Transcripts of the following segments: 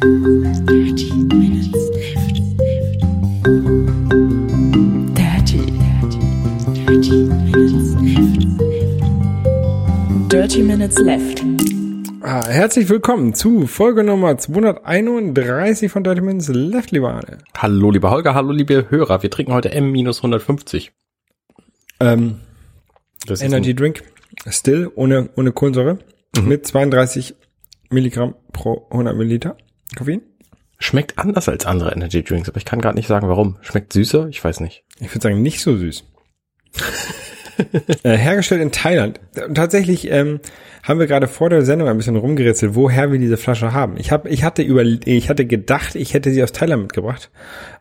Dirty Minutes Left. Dirty, dirty, dirty Minutes Left. Dirty Minutes Left. Ah, herzlich willkommen zu Folge Nummer 231 von Dirty Minutes Left, lieber Arne. Hallo, lieber Holger, hallo, liebe Hörer. Wir trinken heute M-150. Ähm, Das ist Energy Drink, still, ohne, ohne Kohlensäure, mit 32 Milligramm pro 100 Milliliter Koffein. Schmeckt anders als andere Energy Drinks, aber ich kann gerade nicht sagen, warum. Schmeckt süßer? Ich weiß nicht. Ich würde sagen, nicht so süß. äh, hergestellt in Thailand. Tatsächlich ähm, haben wir gerade vor der Sendung ein bisschen rumgerätselt, woher wir diese Flasche haben. Ich hab, ich hatte über, ich hatte gedacht, ich hätte sie aus Thailand mitgebracht,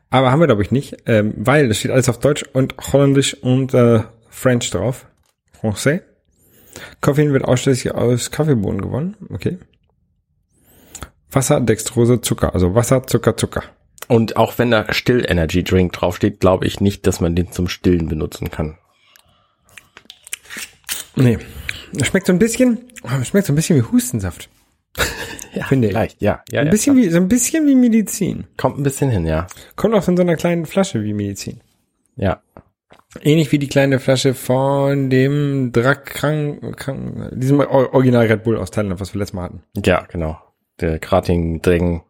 aber haben wir glaube ich nicht, ähm, weil es steht alles auf Deutsch und Holländisch und äh, French drauf. Français. Koffein wird ausschließlich aus Kaffeebohnen gewonnen. Okay. Wasser, Dextrose, Zucker. Also Wasser, Zucker, Zucker. Und auch wenn da Still Energy Drink draufsteht, glaube ich nicht, dass man den zum Stillen benutzen kann. Nee. Schmeckt so ein bisschen, es schmeckt so ein bisschen wie Hustensaft. Ja, Finde ich. Vielleicht, ja. ja, Ein ja bisschen wie, so ein bisschen wie Medizin. Kommt ein bisschen hin, ja. Kommt auch in so einer kleinen Flasche wie Medizin. Ja. Ähnlich wie die kleine Flasche von dem Drakran, Kran, diesem Or- Original Red Bull aus Thailand, was wir letztes Mal hatten. Ja, genau. Der Krating Dring.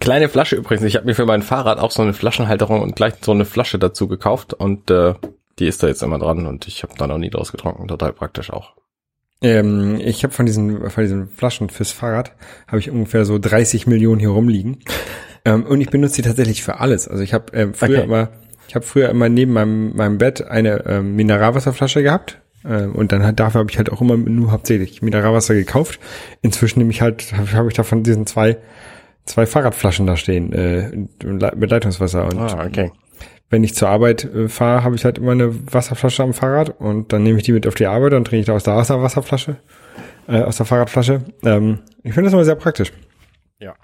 Kleine Flasche übrigens. Ich habe mir für mein Fahrrad auch so eine Flaschenhalterung und gleich so eine Flasche dazu gekauft und äh, die ist da jetzt immer dran und ich habe da noch nie draus getrunken. Total praktisch auch. Ähm, ich habe von diesen, von diesen Flaschen fürs Fahrrad habe ich ungefähr so 30 Millionen hier rumliegen. ähm, und ich benutze die tatsächlich für alles. Also ich habe ähm, früher Okay. immer, ich habe früher immer neben meinem, meinem Bett eine ähm, Mineralwasserflasche gehabt. Ähm, und dann halt, dafür habe ich halt auch immer nur hauptsächlich Mineralwasser gekauft. Inzwischen nehme ich halt, habe hab ich davon diesen zwei, zwei Fahrradflaschen da stehen, äh, mit Leitungswasser. Und Ah, okay. wenn ich zur Arbeit äh, fahre, habe ich halt immer eine Wasserflasche am Fahrrad und dann nehme ich die mit auf die Arbeit und trinke ich da aus der Wasser Wasserflasche, äh, aus der Fahrradflasche. Ähm, ich finde das immer sehr praktisch. Ja.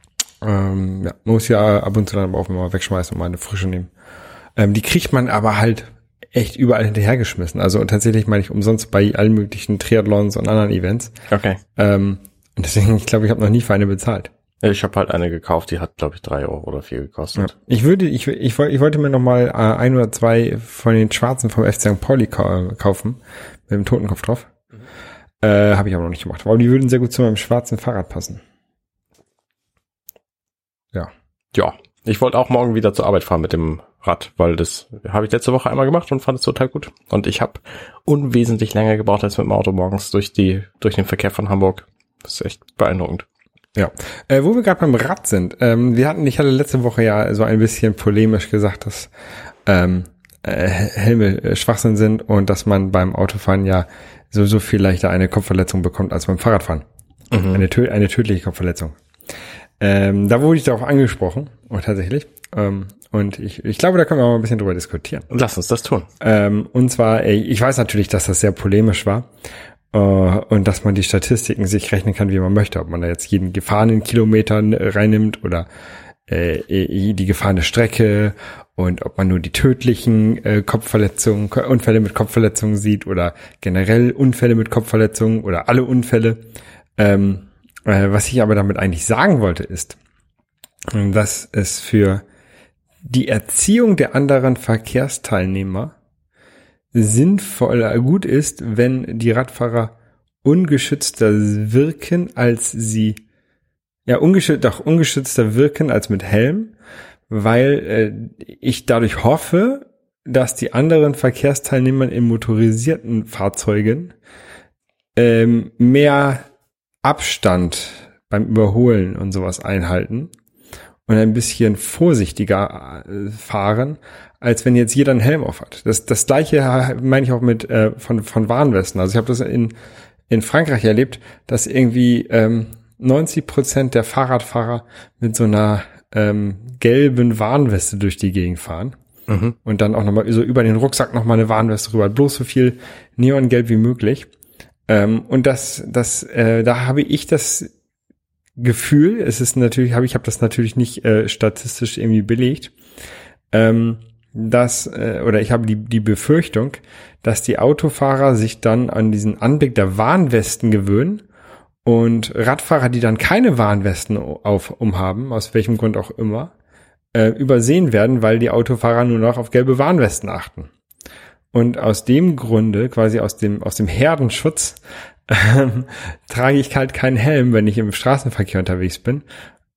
Ähm, ja, man muss ja ab und zu dann aber auch mal wegschmeißen und mal eine frische nehmen. Ähm, die kriegt man aber halt echt überall hinterhergeschmissen. Also tatsächlich meine ich umsonst bei allen möglichen Triathlons und anderen Events. Okay. Ähm, und deswegen, ich glaube, ich habe noch nie für eine bezahlt. Ich habe halt eine gekauft, die hat, glaube ich, drei Euro oder vier gekostet. Ich würde, ich, ich, ich wollte mir noch mal äh, ein oder zwei von den Schwarzen vom FC St. Pauli ka kaufen, mit dem Totenkopf drauf. Äh, Habe ich aber noch nicht gemacht. Aber die würden sehr gut zu meinem schwarzen Fahrrad passen. Ja. Ja, ich wollte auch morgen wieder zur Arbeit fahren mit dem Rad, weil das habe ich letzte Woche einmal gemacht und fand es total gut. Und ich habe unwesentlich länger gebraucht als mit dem Auto morgens durch die durch den Verkehr von Hamburg. Das ist echt beeindruckend. Ja. Äh, wo wir gerade beim Rad sind, ähm, wir hatten, ich hatte letzte Woche ja so ein bisschen polemisch gesagt, dass ähm, äh, Helme äh, Schwachsinn sind und dass man beim Autofahren ja so, so viel leichter eine Kopfverletzung bekommt als beim Fahrradfahren. Eine, tö eine tödliche Kopfverletzung. Ähm, da wurde ich darauf angesprochen, oh, tatsächlich. Ähm, und ich, ich glaube, da können wir mal ein bisschen drüber diskutieren. Lass uns das tun. Ähm, und zwar, ich weiß natürlich, dass das sehr polemisch war. Äh, und dass man die Statistiken sich rechnen kann, wie man möchte. Ob man da jetzt jeden gefahrenen Kilometer reinnimmt oder äh, die gefahrene Strecke und ob man nur die tödlichen äh, Kopfverletzungen, Unfälle mit Kopfverletzungen sieht oder generell Unfälle mit Kopfverletzungen oder alle Unfälle. Ähm, äh, was ich aber damit eigentlich sagen wollte, ist, dass es für die Erziehung der anderen Verkehrsteilnehmer sinnvoller gut ist, wenn die Radfahrer ungeschützter wirken, als sie ja ungeschützt, doch ungeschützter wirken als mit Helm, weil äh, ich dadurch hoffe, dass die anderen Verkehrsteilnehmer in motorisierten Fahrzeugen ähm, mehr Abstand beim Überholen und sowas einhalten und ein bisschen vorsichtiger äh, fahren, als wenn jetzt jeder einen Helm auf hat. Das, das gleiche meine ich auch mit äh, von, von Warnwesten. Also ich habe das in, in Frankreich erlebt, dass irgendwie ähm, 90 Prozent der Fahrradfahrer mit so einer ähm, gelben Warnweste durch die Gegend fahren. Mhm. Und dann auch nochmal so über den Rucksack nochmal eine Warnweste rüber. Bloß so viel Neongelb wie möglich. Ähm, und das, das, äh, da habe ich das Gefühl, es ist natürlich, habe ich habe das natürlich nicht äh, statistisch irgendwie belegt, ähm, dass äh, oder ich habe die die Befürchtung, dass die Autofahrer sich dann an diesen Anblick der Warnwesten gewöhnen Und Radfahrer, die dann keine Warnwesten auf umhaben, aus welchem Grund auch immer, äh, übersehen werden, weil die Autofahrer nur noch auf gelbe Warnwesten achten. Und aus dem Grunde, quasi aus dem, aus dem Herdenschutz, ähm, trage ich halt keinen Helm, wenn ich im Straßenverkehr unterwegs bin.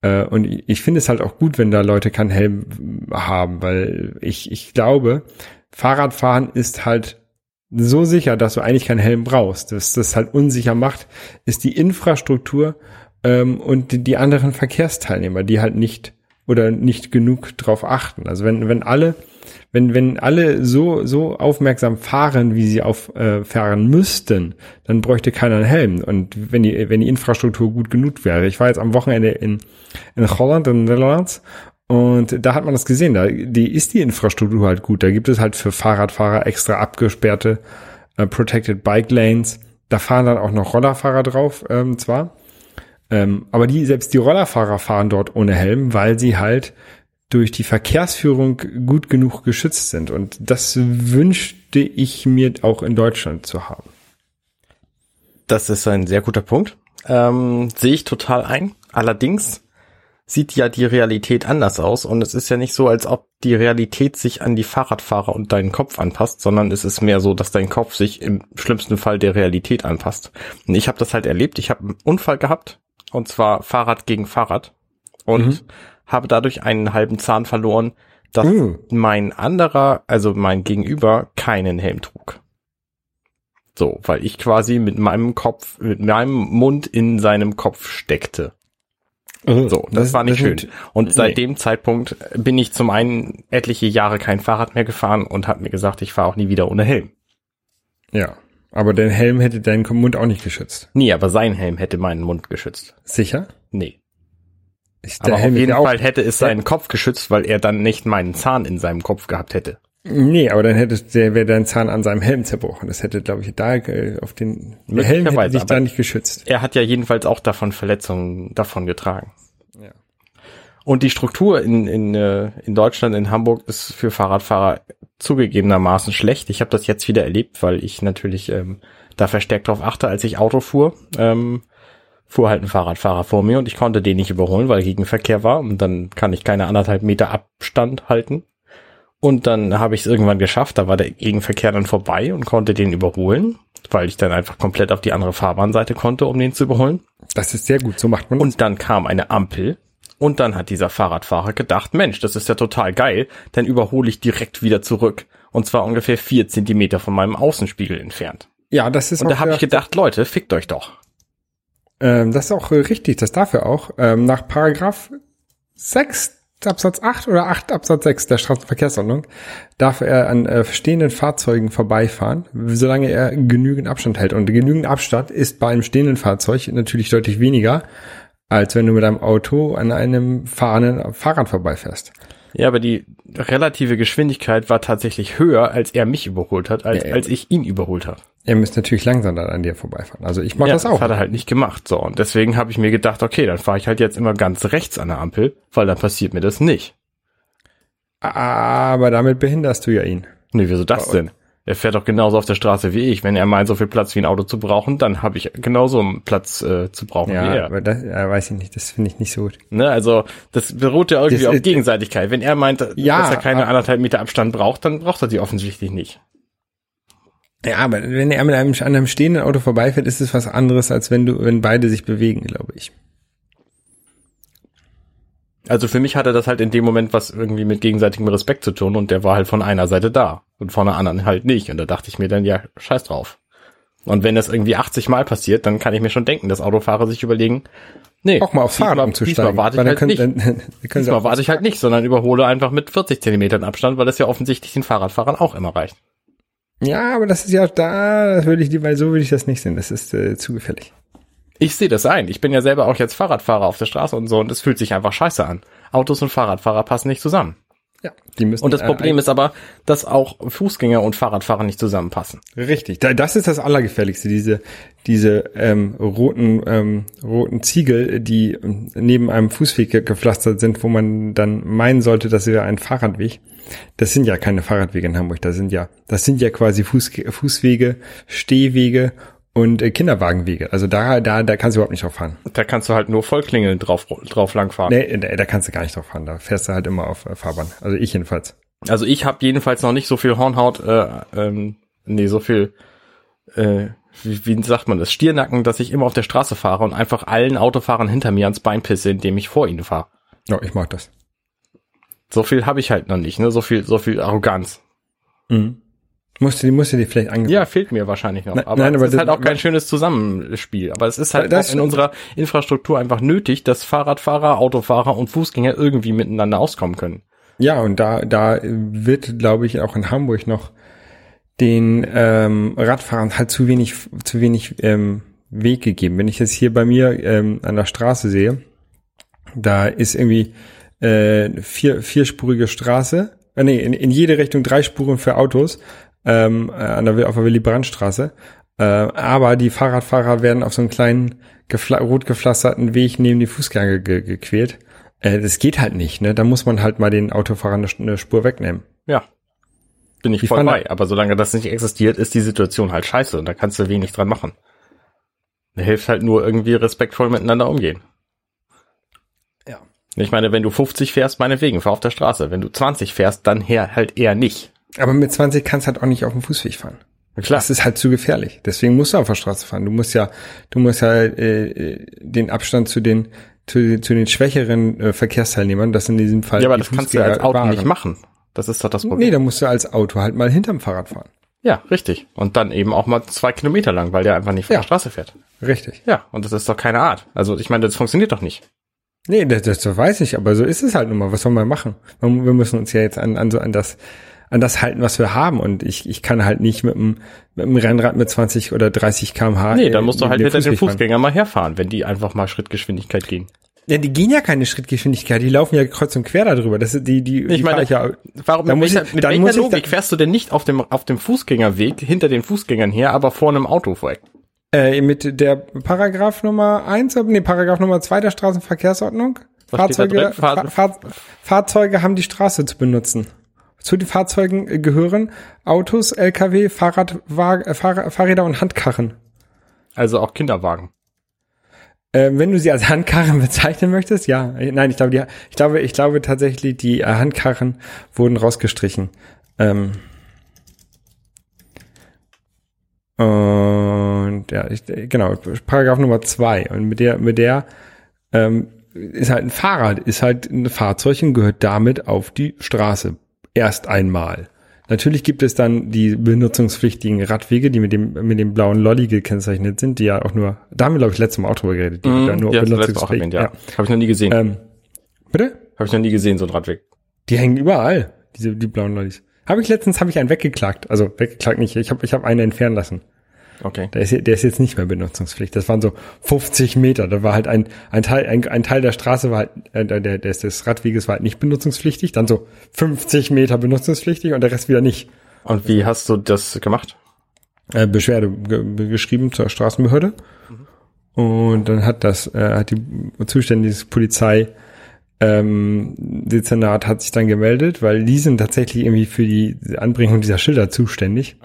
Äh, und ich finde es halt auch gut, wenn da Leute keinen Helm haben, weil ich, ich glaube, Fahrradfahren ist halt so sicher, dass du eigentlich keinen Helm brauchst. Was das halt unsicher macht, ist die Infrastruktur ähm, und die, die anderen Verkehrsteilnehmer, die halt nicht oder nicht genug drauf achten. Also wenn, wenn alle, wenn, wenn alle so, so aufmerksam fahren, wie sie auffahren äh, müssten, dann bräuchte keiner einen Helm. Und wenn die, wenn die Infrastruktur gut genug wäre. Ich war jetzt am Wochenende in, in Holland, in Netherlands, und da hat man das gesehen, da die ist die Infrastruktur halt gut. Da gibt es halt für Fahrradfahrer extra abgesperrte äh, Protected Bike Lanes. Da fahren dann auch noch Rollerfahrer drauf, ähm, zwar. Ähm, aber die, selbst die Rollerfahrer fahren dort ohne Helm, weil sie halt durch die Verkehrsführung gut genug geschützt sind. Und das wünschte ich mir auch in Deutschland zu haben. Das ist ein sehr guter Punkt. Ähm, sehe ich total ein. Allerdings sieht ja die Realität anders aus und es ist ja nicht so, als ob die Realität sich an die Fahrradfahrer und deinen Kopf anpasst, sondern es ist mehr so, dass dein Kopf sich im schlimmsten Fall der Realität anpasst. Und ich habe das halt erlebt. Ich habe einen Unfall gehabt und zwar Fahrrad gegen Fahrrad und mhm. Habe dadurch einen halben Zahn verloren, dass mhm. mein anderer, also mein Gegenüber, keinen Helm trug. So, weil ich quasi mit meinem Kopf, mit meinem Mund in seinem Kopf steckte. Mhm. So, das, das war nicht das schön. Und seit nee. dem Zeitpunkt bin ich zum einen etliche Jahre kein Fahrrad mehr gefahren und habe mir gesagt, ich fahre auch nie wieder ohne Helm. Ja, aber dein Helm hätte deinen Mund auch nicht geschützt. Nee, aber sein Helm hätte meinen Mund geschützt. Sicher? Nee. Ist aber auf jeden Fall hätte es seinen Kopf geschützt, weil er dann nicht meinen Zahn in seinem Kopf gehabt hätte. Nee, aber dann hätte der wäre dein Zahn an seinem Helm zerbrochen. Das hätte, glaube ich, da äh, auf den Helm hätte dich da nicht geschützt. Er hat ja jedenfalls auch davon Verletzungen davon getragen. Ja. Und die Struktur in, in, äh, in Deutschland, in Hamburg, ist für Fahrradfahrer zugegebenermaßen schlecht. Ich habe das jetzt wieder erlebt, weil ich natürlich ähm, da verstärkt drauf achte, als ich Auto fuhr. Ähm, fuhr halt ein Fahrradfahrer vor mir und ich konnte den nicht überholen, weil Gegenverkehr war und dann kann ich keine anderthalb Meter Abstand halten. Und dann habe ich es irgendwann geschafft, da war der Gegenverkehr dann vorbei und konnte den überholen, weil ich dann einfach komplett auf die andere Fahrbahnseite konnte, um den zu überholen. Das ist sehr gut, so macht man das. Und dann kam eine Ampel und dann hat dieser Fahrradfahrer gedacht, Mensch, das ist ja total geil, dann überhole ich direkt wieder zurück. Und zwar ungefähr vier Zentimeter von meinem Außenspiegel entfernt. Ja, das ist Und da habe ich gedacht, Leute, fickt euch doch. Ähm, das ist auch äh, richtig, das darf er auch. Ähm, nach Paragraph 6 Absatz 8 oder 8 Absatz 6 der Straßenverkehrsordnung darf er an äh, stehenden Fahrzeugen vorbeifahren, solange er genügend Abstand hält. Und genügend Abstand ist bei einem stehenden Fahrzeug natürlich deutlich weniger, als wenn du mit einem Auto an einem fahrenden Fahrrad vorbeifährst. Ja, aber die relative Geschwindigkeit war tatsächlich höher, als er mich überholt hat, als, ja, als ich ihn überholt habe. Er müsste natürlich langsam dann an dir vorbeifahren. Also ich mache ja, das auch. Das hat er halt nicht gemacht. So, und deswegen habe ich mir gedacht, okay, dann fahre ich halt jetzt immer ganz rechts an der Ampel, weil dann passiert mir das nicht. Aber damit behinderst du ja ihn. Nee, wieso das denn? Er fährt doch genauso auf der Straße wie ich. Wenn er meint, so viel Platz wie ein Auto zu brauchen, dann habe ich genauso einen Platz äh, zu brauchen ja, wie er. Aber das ja, weiß ich nicht, das finde ich nicht so gut. Ne, also das beruht ja irgendwie das, auf Gegenseitigkeit. Wenn er meint, ja, dass er keine anderthalb Meter Abstand braucht, dann braucht er die offensichtlich nicht. Ja, aber wenn er mit einem, an einem stehenden Auto vorbeifährt, ist es was anderes, als wenn du, wenn beide sich bewegen, glaube ich. Also für mich hatte das halt in dem Moment was irgendwie mit gegenseitigem Respekt zu tun und der war halt von einer Seite da und von der anderen halt nicht. Und da dachte ich mir dann, ja, scheiß drauf. Und wenn das irgendwie 80 Mal passiert, dann kann ich mir schon denken, dass Autofahrer sich überlegen, nee, auch mal auf Fahrrad umzusteigen. Diesmal warte ich halt nicht. Dann, dann diesmal warte ich halt nicht, sondern überhole einfach mit 40 Zentimetern Abstand, weil das ja offensichtlich den Fahrradfahrern auch immer reicht. Ja, aber das ist ja da, das würde ich, weil so würde ich das nicht sehen. Das ist äh, zu gefährlich. Ich sehe das ein. Ich bin ja selber auch jetzt Fahrradfahrer auf der Straße und so und es fühlt sich einfach scheiße an. Autos und Fahrradfahrer passen nicht zusammen. Ja, die müssen. Und das Problem äh, ist aber, dass auch Fußgänger und Fahrradfahrer nicht zusammenpassen. Richtig, das ist das Allergefährlichste. Diese diese ähm, roten ähm, roten Ziegel, die ähm, neben einem Fußweg gepflastert sind, wo man dann meinen sollte, das wäre ein Fahrradweg. Das sind ja keine Fahrradwege in Hamburg. Das sind ja das sind ja quasi Fuß, Fußwege, Stehwege und äh, Kinderwagenwege. Also da, da, da kannst du überhaupt nicht drauf fahren. Da kannst du halt nur Vollklingeln drauf, drauf langfahren. Nee, da, da kannst du gar nicht drauf fahren. Da fährst du halt immer auf äh, Fahrbahn. Also ich jedenfalls. Also ich habe jedenfalls noch nicht so viel Hornhaut, äh, ähm, nee, so viel, äh, wie, wie sagt man das, Stiernacken, dass ich immer auf der Straße fahre und einfach allen Autofahrern hinter mir ans Bein pisse, indem ich vor ihnen fahre. Ja, ich mag das. So viel habe ich halt noch nicht, ne? So viel, so viel Arroganz. Mhm. Musst du, musst du dir vielleicht angewöhnen. Ja, fehlt mir wahrscheinlich noch. Nein, aber nein, es aber ist das- halt auch kein schönes Zusammenspiel. Aber es ist halt Das- in unserer Infrastruktur einfach nötig, dass Fahrradfahrer, Autofahrer und Fußgänger irgendwie miteinander auskommen können. Ja, und da, da wird, glaube ich, auch in Hamburg noch den ähm, Radfahrern halt zu wenig, zu wenig ähm, Weg gegeben. Wenn ich jetzt hier bei mir ähm, an der Straße sehe, da ist irgendwie äh, vier, vierspurige Straße, äh, nee, in, in jede Richtung drei Spuren für Autos ähm, äh, an der, auf der Willy Brandt Straße. Äh, aber die Fahrradfahrer werden auf so einen kleinen gefla rot gepflasterten Weg neben die Fußgänger ge gequält. Äh, das geht halt nicht, ne? Da muss man halt mal den Autofahrern eine, Spur wegnehmen. Ja. Bin ich Die voll bei. Aber solange das nicht existiert, ist die Situation halt scheiße und da kannst du wenig dran machen. Da hilft halt nur irgendwie respektvoll miteinander umgehen. Ja. Ich meine, wenn du 50 fährst, meinetwegen, fahr auf der Straße. Wenn du 20 fährst, dann her halt eher nicht. Aber mit 20 kannst du halt auch nicht auf dem Fußweg fahren. Na Klar. Das ist halt zu gefährlich. Deswegen musst du auf der Straße fahren. Du musst ja, du musst ja äh, äh, den Abstand zu den zu, zu den schwächeren äh, Verkehrsteilnehmern, das in diesem Fall ja, aber das kannst du ja als Fußgänger Auto waren. nicht machen. Das ist doch das Nee, Problem. da musst du als Auto halt mal hinterm Fahrrad fahren. Ja, richtig. Und dann eben auch mal zwei Kilometer lang, weil der einfach nicht von Ja. der Straße fährt. Richtig. Ja, und das ist doch keine Art. Also ich meine, das funktioniert doch nicht. Nee, das, das, weiß ich, aber so ist es halt nun mal. Was soll man machen? Wir müssen uns ja jetzt an, an so an das an das halten, was wir haben. Und ich, ich kann halt nicht mit einem, mit einem Rennrad mit 20 oder 30 km/h. Nee, dann musst du halt hinter den Fußweg fahren. Fußgänger mal herfahren, wenn die einfach mal Schrittgeschwindigkeit gehen. Ja, die gehen ja keine Schrittgeschwindigkeit, die laufen ja kreuz und quer darüber. Das ist die, die, Ich die meine, ich ja, Warum, Da mit welcher, ich- mit dann welcher muss ich Logik da- fährst du denn nicht auf dem, auf dem Fußgängerweg hinter den Fußgängern her, aber vor einem Auto vor? äh, mit der Paragraph Nummer eins, nee, Paragraph Nummer zwei der Straßenverkehrsordnung. Was Fahrzeuge, Fahr Fahrzeuge haben die Straße zu benutzen. Zu den Fahrzeugen äh, gehören Autos, Lkw, Fahrrad, äh, Fahr Fahrräder und Handkarren. Also auch Kinderwagen. Äh, wenn du sie als Handkarren bezeichnen möchtest, ja. Äh, Nein, ich glaube, die, ich glaube, ich glaube tatsächlich, die Handkarren wurden rausgestrichen. Ähm und ja, ich, genau, Paragraph Nummer zwei. Und mit der, mit der ähm, ist halt ein Fahrrad, ist halt ein Fahrzeug und gehört damit auf die Straße. Erst einmal. Natürlich gibt es dann die benutzungspflichtigen Radwege, die mit dem, mit dem blauen Lolli gekennzeichnet sind, die ja auch nur, da haben wir, glaube ich, letztes Mal auch drüber geredet, die ja nur ja, auch erwähnt, ja. ja. Habe ich noch nie gesehen. Ähm, bitte? Habe ich noch nie gesehen, so ein Radweg. Die hängen überall, diese, die blauen Lollis. Habe ich letztens, habe ich einen weggeklagt. Also weggeklagt nicht, ich habe ich hab einen entfernen lassen. Okay. Der ist, der ist jetzt nicht mehr benutzungspflichtig. Das waren so 50 Meter. Da war halt ein, ein Teil, ein, ein Teil der Straße war halt, äh, der, des, des Radweges war halt nicht benutzungspflichtig. Dann so 50 Meter benutzungspflichtig und der Rest wieder nicht. Und wie hast du das gemacht? Äh, Beschwerde ge geschrieben zur Straßenbehörde. Und dann hat das, äh, hat die zuständige Polizei ähm, Dezernat hat sich dann gemeldet, weil die sind tatsächlich irgendwie für die Anbringung dieser Schilder zuständig.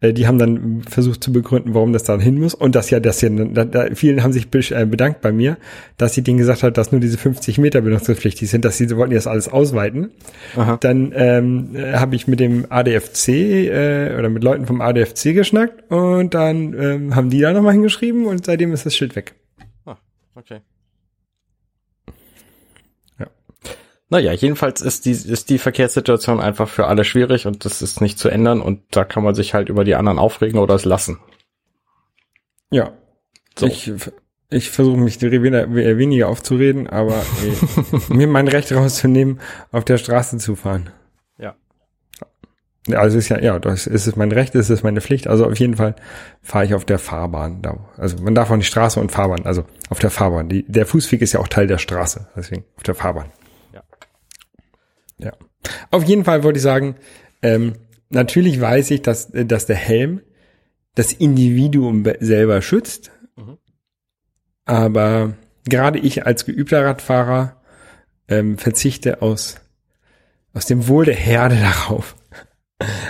Äh, die haben dann versucht zu begründen, warum das da hin muss und das ja, das ja, da, da, vielen haben sich äh, bedankt bei mir, dass sie denen gesagt hat, dass nur diese 50 Meter benutzungspflichtig sind, dass sie wollten das alles ausweiten. Aha. Dann ähm, äh, habe ich mit dem ADFC äh, oder mit Leuten vom ADFC geschnackt und dann ähm, haben die da nochmal hingeschrieben und seitdem ist das Schild weg. Ah, okay. Ja. Naja, jedenfalls ist die, ist die Verkehrssituation einfach für alle schwierig und das ist nicht zu ändern und da kann man sich halt über die anderen aufregen oder es lassen. Ja. So. Ich, ich versuche mich weniger, weniger aufzureden, aber äh, mir mein Recht rauszunehmen, auf der Straße zu fahren. Ja. Ja, also ist ja, ja, das ist es mein Recht, ist es meine Pflicht. Also auf jeden Fall fahre ich auf der Fahrbahn. Da, also man darf auch nicht Straße und Fahrbahn, also auf der Fahrbahn. Die, der Fußweg ist ja auch Teil der Straße, deswegen auf der Fahrbahn. Ja. Ja. Auf jeden Fall wollte ich sagen, ähm, natürlich weiß ich, dass, äh, dass der Helm das Individuum be- selber schützt. Mhm. Aber gerade ich als geübter Radfahrer ähm, verzichte aus, aus dem Wohl der Herde darauf,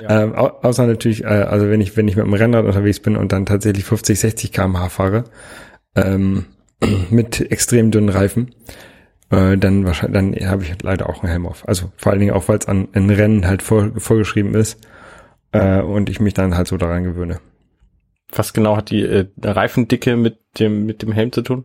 Ähm, au außer natürlich, äh, also wenn ich, wenn ich mit dem Rennrad unterwegs bin und dann tatsächlich 50, 60 km/h fahre, ähm, mit extrem dünnen Reifen, äh, dann wahrscheinlich, dann habe ich leider auch einen Helm auf. Also vor allen Dingen auch, weil es an, an Rennen halt vor, vorgeschrieben ist äh, und ich mich dann halt so daran gewöhne. Was genau hat die äh, Reifendicke mit dem, mit dem Helm zu tun?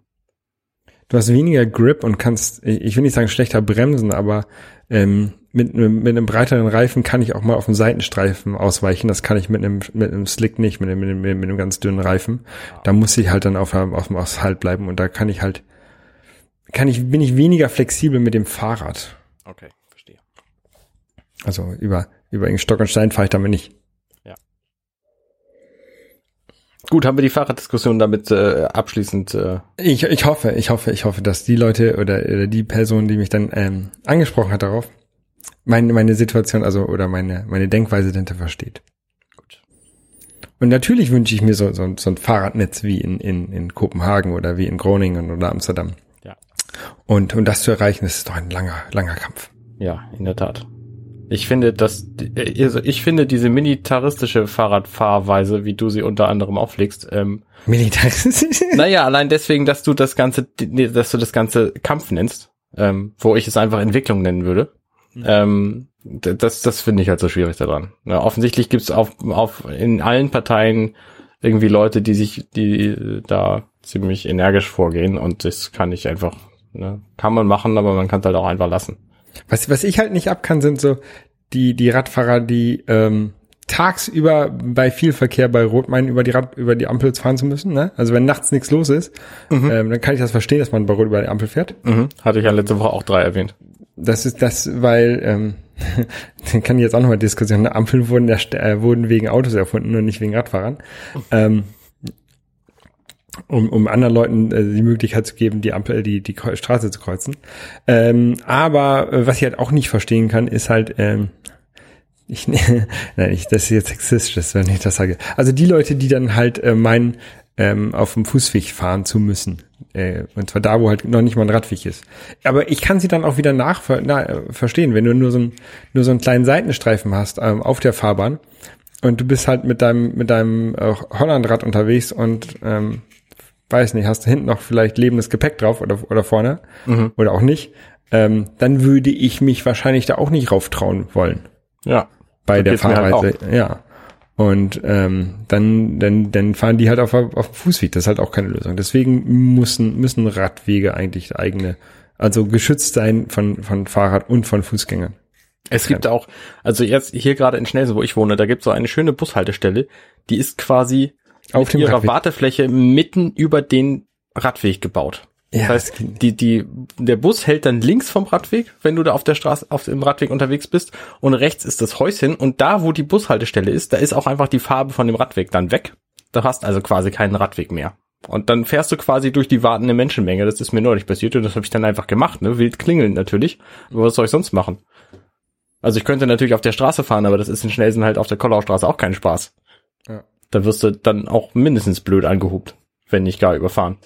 Du hast weniger Grip und kannst, ich will nicht sagen schlechter bremsen, aber ähm, mit, mit einem breiteren Reifen kann ich auch mal auf einen Seitenstreifen ausweichen. Das kann ich mit einem, mit einem Slick nicht, mit einem, mit einem, mit einem ganz dünnen Reifen. Da muss ich halt dann auf, auf dem Asphalt bleiben und da kann ich halt, kann ich, bin ich weniger flexibel mit dem Fahrrad. Okay, verstehe. Also über, über Stock und Stein fahre ich damit nicht. Gut, haben wir die Fahrraddiskussion damit äh, abschließend. Äh, Ich, ich hoffe, ich hoffe, ich hoffe, dass die Leute oder, oder die Person, die mich dann ähm, angesprochen hat darauf, meine, meine Situation, also oder meine, meine Denkweise dahinter versteht. gut. Und natürlich wünsche ich mir so, so, so ein Fahrradnetz wie in, in, in Kopenhagen oder wie in Groningen oder Amsterdam. Und, und das zu erreichen, ist doch ein langer, langer Kampf. Ja, in der Tat. Ich finde, dass äh, also ich finde diese militaristische Fahrradfahrweise, wie du sie unter anderem auflegst, ähm, Militaristisch. naja, allein deswegen, dass du das ganze, dass du das ganze Kampf nennst, ähm, wo ich es einfach Entwicklung nennen würde. Ähm, d- das, das finde ich halt so schwierig daran. Ja, offensichtlich gibt's auf, auf in allen Parteien irgendwie Leute, die sich, die äh, da ziemlich energisch vorgehen und das kann ich einfach, ne, kann man machen, aber man kann es halt auch einfach lassen. Was, was ich halt nicht ab kann, sind so die, die Radfahrer, die ähm, tagsüber bei viel Verkehr bei Rot meinen, über die Rad, über die Ampel fahren zu müssen. Ne? Also wenn nachts nichts los ist, ähm, dann kann ich das verstehen, dass man bei Rot über die Ampel fährt. Mhm. Hatte ich ja letzte Woche auch drei erwähnt. Das ist das, weil ähm, dann kann ich jetzt auch nochmal Diskussion. Ne? Ampeln wurden, äh, wurden wegen Autos erfunden und nicht wegen Radfahrern. Ähm, um, um anderen Leuten äh, die Möglichkeit zu geben, die Ampel, die, die Straße zu kreuzen. Ähm, aber äh, was ich halt auch nicht verstehen kann, ist halt, ähm, ich, nein, ich, das ist jetzt sexistisch, wenn ich das sage. Also die Leute, die dann halt äh, meinen, ähm, auf dem Fußweg fahren zu müssen. Äh, und zwar da, wo halt noch nicht mal ein Radweg ist. Aber ich kann sie dann auch wieder nachver na, verstehen, wenn du nur so, ein, nur so einen kleinen Seitenstreifen hast ähm, auf der Fahrbahn und du bist halt mit deinem, mit deinem äh, Hollandrad unterwegs und ähm, weiß nicht, hast du hinten noch vielleicht lebendes Gepäck drauf oder, oder vorne oder auch nicht, ähm, dann würde ich mich wahrscheinlich da auch nicht rauftrauen wollen Ja. bei der halt Fahrweise. ja. Und ähm, dann, dann, dann fahren die halt auf, auf Fußweg. Das ist halt auch keine Lösung. Deswegen müssen, müssen Radwege eigentlich eigene, also geschützt sein von, von Fahrrad und von Fußgängern. Es gibt auch, also jetzt hier gerade in Schnelsen, wo ich wohne, da gibt es so eine schöne Bushaltestelle, die ist quasi Auf ihrer Radweg. Wartefläche mitten über den Radweg gebaut. Ja, das heißt, die, die, der Bus hält dann links vom Radweg, wenn du da auf der Straße, auf dem Radweg unterwegs bist, und rechts ist das Häuschen, und da, wo die Bushaltestelle ist, da ist auch einfach die Farbe von dem Radweg dann weg. Da hast also quasi keinen Radweg mehr. Und dann fährst du quasi durch die wartende Menschenmenge. Das ist mir neulich passiert und das habe ich dann einfach gemacht, ne? Wild klingeln natürlich. Aber was soll ich sonst machen? Also ich könnte natürlich auf der Straße fahren, aber das ist in Schnelsen halt auf der Kollaustraße auch kein Spaß. Ja. Da wirst du dann auch mindestens blöd angehupt, wenn nicht gar überfahren.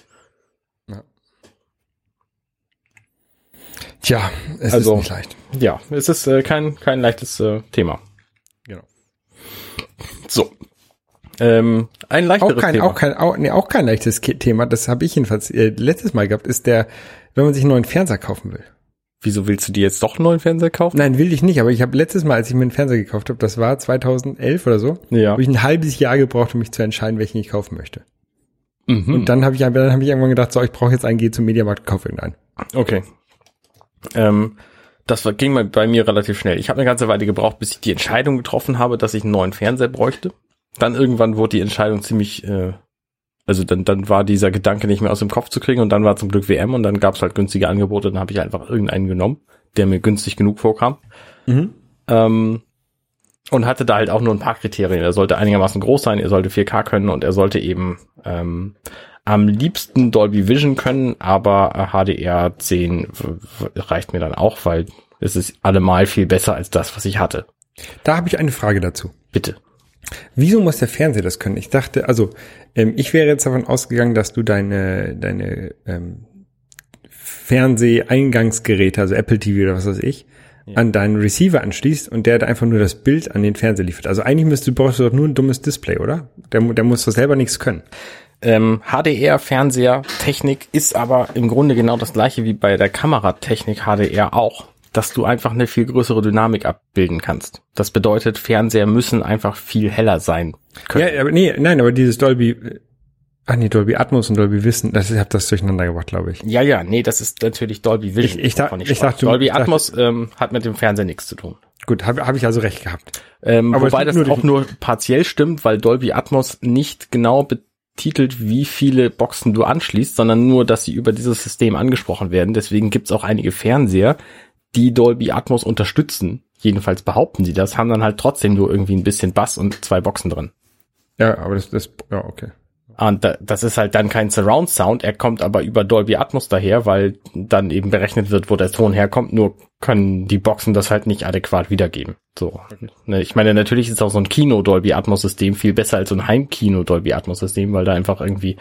Tja, es Also- ist nicht leicht. Ja, es ist äh, kein, kein leichtes äh, Thema. Genau. So. Ähm, ein Auch leichteres kein, Thema. auch kein, auch, nee, auch kein leichtes Thema, das habe ich jedenfalls äh, letztes Mal gehabt, ist der, wenn man sich einen neuen Fernseher kaufen will. Wieso willst du dir jetzt doch einen neuen Fernseher kaufen? Nein, will ich nicht, aber ich habe letztes Mal, als ich mir einen Fernseher gekauft habe, das war 2011 oder so, Ja. habe ich ein halbes Jahr gebraucht, um mich zu entscheiden, welchen ich kaufen möchte. Mhm. Und dann habe ich, dann hab ich irgendwann gedacht, so, ich brauche jetzt einen, gehe zum Mediamarkt kaufe irgendeinen. Okay. Ähm, das war, ging bei mir relativ schnell. Ich habe eine ganze Weile gebraucht, bis ich die Entscheidung getroffen habe, dass ich einen neuen Fernseher bräuchte. Dann irgendwann wurde die Entscheidung ziemlich, äh, also dann, dann war dieser Gedanke nicht mehr aus dem Kopf zu kriegen und dann war zum Glück WM und dann gab es halt günstige Angebote, dann habe ich einfach irgendeinen genommen, der mir günstig genug vorkam. Ähm, und hatte da halt auch nur ein paar Kriterien. Er sollte einigermaßen groß sein, er sollte 4K können und er sollte eben ähm, am liebsten Dolby Vision können, aber HDR 10 w- w- reicht mir dann auch, weil es ist allemal viel besser als das, was ich hatte. Da habe ich eine Frage dazu. Bitte. Wieso muss der Fernseher das können? Ich dachte, also ähm, ich wäre jetzt davon ausgegangen, dass du deine deine ähm, Fernseheingangsgeräte, also Apple TV oder was weiß ich, an deinen Receiver anschließt und der einfach nur das Bild an den Fernseher liefert. Also eigentlich müsste du brauchst du doch nur ein dummes Display, oder? Der, der muss doch selber nichts können. Ähm, HDR-Fernseher-Technik ist aber im Grunde genau das gleiche wie bei der Kameratechnik HDR auch, dass du einfach eine viel größere Dynamik abbilden kannst. Das bedeutet, Fernseher müssen einfach viel heller sein können. Ja, aber nee, nein, aber dieses Dolby, äh, ach nee, Dolby Atmos und Dolby Wissen, das ich habe das durcheinander gebracht, glaube ich. Ja, ja, nee, das ist natürlich Dolby Vision. Ich- ich wovon ich sprach. dachte, du- Dolby ich dachte- Atmos ähm, hat mit dem Fernseher nichts zu tun. Gut, habe hab ich also recht gehabt. Ähm, Aber wobei das nur auch nur partiell stimmt, weil Dolby Atmos nicht genau betitelt, wie viele Boxen du anschließt, sondern nur, dass sie über dieses System angesprochen werden. Deswegen gibt's auch einige Fernseher, die Dolby Atmos unterstützen. Jedenfalls behaupten sie das, haben dann halt trotzdem nur irgendwie ein bisschen Bass und zwei Boxen drin. Ja, aber das, das, ja, okay. Und da- das ist halt dann kein Surround Sound, er kommt aber über Dolby Atmos daher, weil dann eben berechnet wird, wo der Ton herkommt, nur können die Boxen das halt nicht adäquat wiedergeben. So. Ne, Ich meine, natürlich ist auch so ein Kino Dolby Atmos System viel besser als so ein Heimkino Dolby Atmos System, weil da einfach irgendwie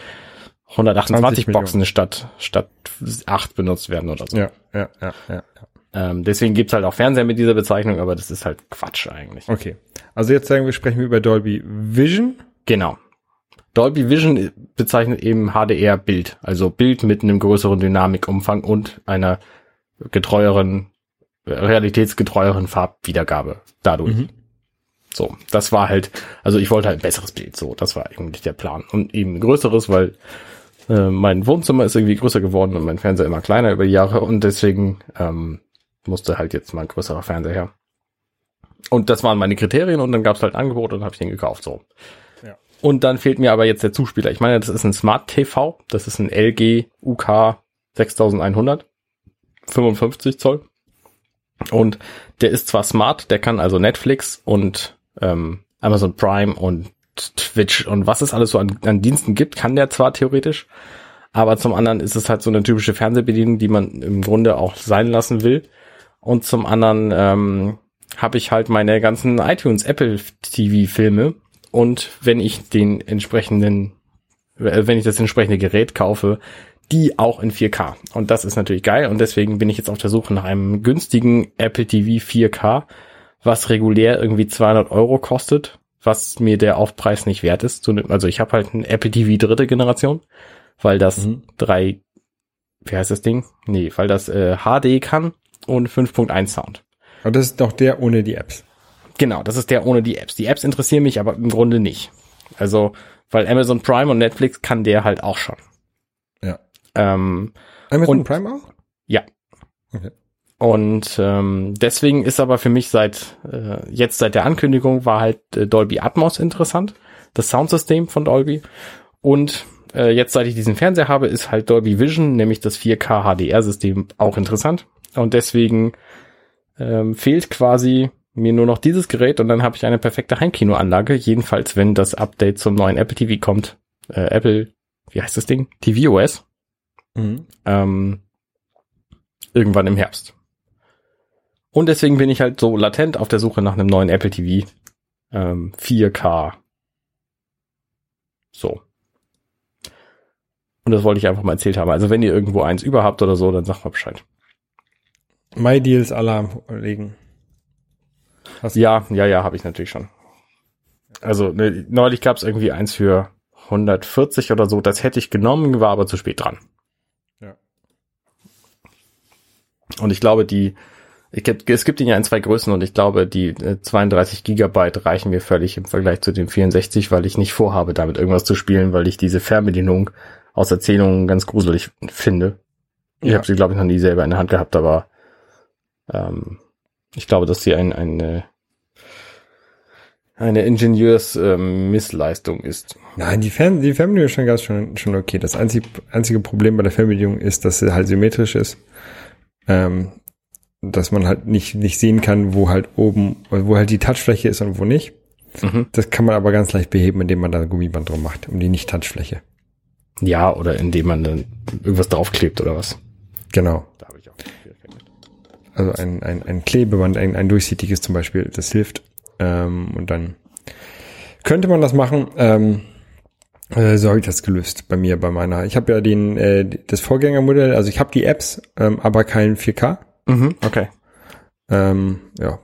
128 20 Boxen statt, statt acht benutzt werden oder so. Ja, ja, ja, ja. ja. Ähm, deswegen gibt's halt auch Fernseher mit dieser Bezeichnung, aber das ist halt Quatsch eigentlich. Okay. Also jetzt sagen wir, sprechen wir über Dolby Vision. Genau. Dolby Vision bezeichnet eben HDR-Bild, also Bild mit einem größeren Dynamikumfang und einer getreueren, realitätsgetreueren Farbwiedergabe dadurch. Mhm. So, das war halt, also ich wollte halt ein besseres Bild, so, das war eigentlich der Plan. Und eben ein größeres, weil äh, mein Wohnzimmer ist irgendwie größer geworden und mein Fernseher immer kleiner über die Jahre und deswegen ähm, musste halt jetzt mal ein größerer Fernseher her. Und das waren meine Kriterien und dann gab's halt ein Angebot und habe ich den gekauft, so. Und dann fehlt mir aber jetzt der Zuspieler. Ich meine, das ist ein Smart TV. Das ist ein LG UK 6100. 55 Zoll. Und der ist zwar smart, der kann also Netflix und ähm, Amazon Prime und Twitch und was es alles so an, an Diensten gibt, kann der zwar theoretisch. Aber zum anderen ist es halt so eine typische Fernsehbedienung, die man im Grunde auch sein lassen will. Und zum anderen ähm, habe ich halt meine ganzen iTunes, Apple TV Filme und wenn ich den entsprechenden, äh, wenn ich das entsprechende Gerät kaufe, die auch in 4K. Und das ist natürlich geil und deswegen bin ich jetzt auf der Suche nach einem günstigen Apple TV 4K, was regulär irgendwie 200 Euro kostet, was mir der Aufpreis nicht wert ist. Also ich habe halt ein Apple TV dritte Generation, weil das Mhm. drei, wie heißt das Ding? Nee, weil das äh, HD kann und 5.1 Sound. Aber das ist doch der ohne die Apps. Genau, das ist der ohne die Apps. Die Apps interessieren mich aber im Grunde nicht. Also, weil Amazon Prime und Netflix kann der halt auch schon. Ja. Ähm, Amazon Und- Prime auch? ja. Okay. Und ähm, deswegen ist aber für mich seit äh, jetzt seit der Ankündigung war halt äh, Dolby Atmos interessant, das Soundsystem von Dolby. Und äh, jetzt seit ich diesen Fernseher habe, ist halt Dolby Vision, nämlich das 4K HDR-System, auch interessant. Und deswegen ähm, fehlt quasi mir nur noch dieses Gerät und dann habe ich eine perfekte Heimkinoanlage. Jedenfalls, wenn das Update zum neuen Apple TV kommt. Äh, Apple, wie heißt das Ding? tvOS. Mhm. Ähm, irgendwann im Herbst. Und deswegen bin ich halt so latent auf der Suche nach einem neuen Apple TV ähm, 4K. So. Und das wollte ich einfach mal erzählt haben. Also wenn ihr irgendwo eins überhaupt oder so, dann sagt mal Bescheid. MyDeals Alarm legen. Hast Ja, ja, ja, habe ich natürlich schon. Also ne, neulich gab es irgendwie eins für 140 oder so. Das hätte ich genommen, war aber zu spät dran. Ja. Und ich glaube, die ich, es gibt ihn ja in zwei Größen und ich glaube, die äh, 32 Gigabyte reichen mir völlig im Vergleich zu dem 64, weil ich nicht vorhabe, damit irgendwas zu spielen, weil ich diese Fernbedienung aus Erzählungen ganz gruselig finde. Ich Ja. habe sie, glaube ich, noch nie selber in der Hand gehabt, aber ähm, ich glaube, dass sie ein, eine eine Ingenieurs-Missleistung ist. Nein, die, Fern die Fernbedienung ist schon ganz schon, okay. Das einzige, einzige Problem bei der Fernbedienung ist, dass sie halt symmetrisch ist. Ähm, dass man halt nicht, nicht sehen kann, wo halt oben, wo halt die Touchfläche ist und wo nicht. Mhm. Das kann man aber ganz leicht beheben, indem man da ein Gummiband drum macht, um die Nicht-Touchfläche. Ja, oder indem man dann irgendwas draufklebt oder was. Genau. Da habe ich auch. Also ein, ein, ein Klebeband, ein, ein durchsichtiges zum Beispiel, das hilft. Ähm, und dann könnte man das machen. Ähm, äh, so habe ich das gelöst bei mir, bei meiner. Ich habe ja den äh, das Vorgängermodell, also ich habe die Apps, ähm, aber kein 4K. Mhm, okay. Ähm, ja.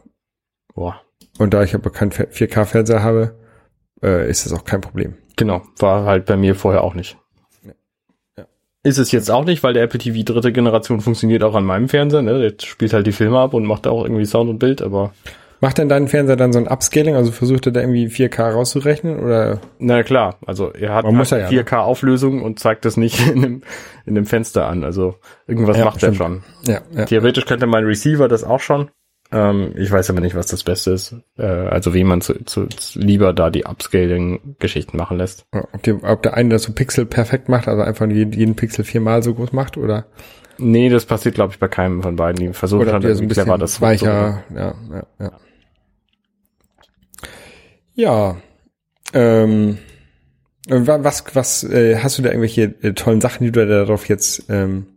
Boah. Und da ich aber keinen 4K-Fernseher habe, äh, ist das auch kein Problem. Genau, war halt bei mir vorher auch nicht. Ist es jetzt auch nicht, weil der Apple TV dritte Generation funktioniert auch an meinem Fernseher, ne? Der spielt halt die Filme ab und macht auch irgendwie Sound und Bild, aber Macht denn dein Fernseher dann so ein Upscaling? Also versucht er da irgendwie 4K rauszurechnen oder? na klar, also er hat halt ja, ja, 4K Auflösung und zeigt das nicht in dem, in dem Fenster an. Also irgendwas Ja, macht er stimmt. schon. Ja, ja. Theoretisch könnte mein Receiver das auch schon. Ähm, ich weiß aber nicht, was das Beste ist. Äh, also wie man zu, zu, zu lieber da die Upscaling-Geschichten machen lässt. Ob, die, ob der eine das so Pixel perfekt macht, also einfach jeden, jeden Pixel viermal so groß macht oder, Nee, das passiert, glaube ich, bei keinem von beiden. Die versuchen oder schon so ein bisschen clever, das weicher, ja, ja, ja. Ja, ähm, wa- was, was, äh, hast du da irgendwelche äh, tollen Sachen, die du da darauf jetzt ähm,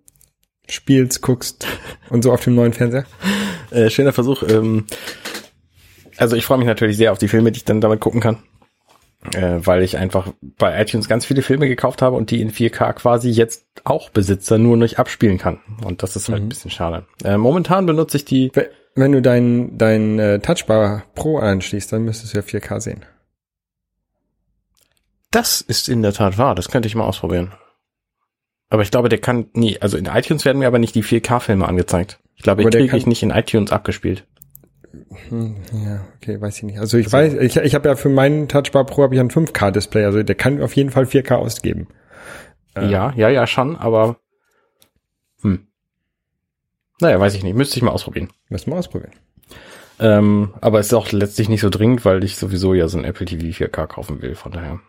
spielst, guckst und so auf dem neuen Fernseher? Äh, schöner Versuch. Ähm, also ich freue mich natürlich sehr auf die Filme, die ich dann damit gucken kann. Äh, weil ich einfach bei iTunes ganz viele Filme gekauft habe und die in 4K quasi jetzt auch Besitzer nur nicht abspielen kann. Und das ist halt Mhm. ein bisschen schade. Äh, momentan benutze ich die. We- Wenn du dein, dein äh, Touchbar Pro anschließt, dann müsstest du ja 4K sehen. Das ist in der Tat wahr. Das könnte ich mal ausprobieren. Aber ich glaube, der kann nie. Also in iTunes werden mir aber nicht die 4K-Filme angezeigt. Ich glaube, Aber der kriege ich nicht in iTunes abgespielt. Hm, ja, okay, weiß ich nicht. Also ich weiß, ich, ich habe ja für meinen Touchbar Pro habe ich ein 5K-Display, also der kann auf jeden Fall 4K ausgeben. Äh. Ja, ja, ja, schon, aber hm. Naja, weiß ich nicht. Müsste ich mal ausprobieren. Müssen wir ausprobieren. Ähm, aber es ist auch letztlich nicht so dringend, weil ich sowieso ja so ein Apple TV 4K kaufen will, von daher.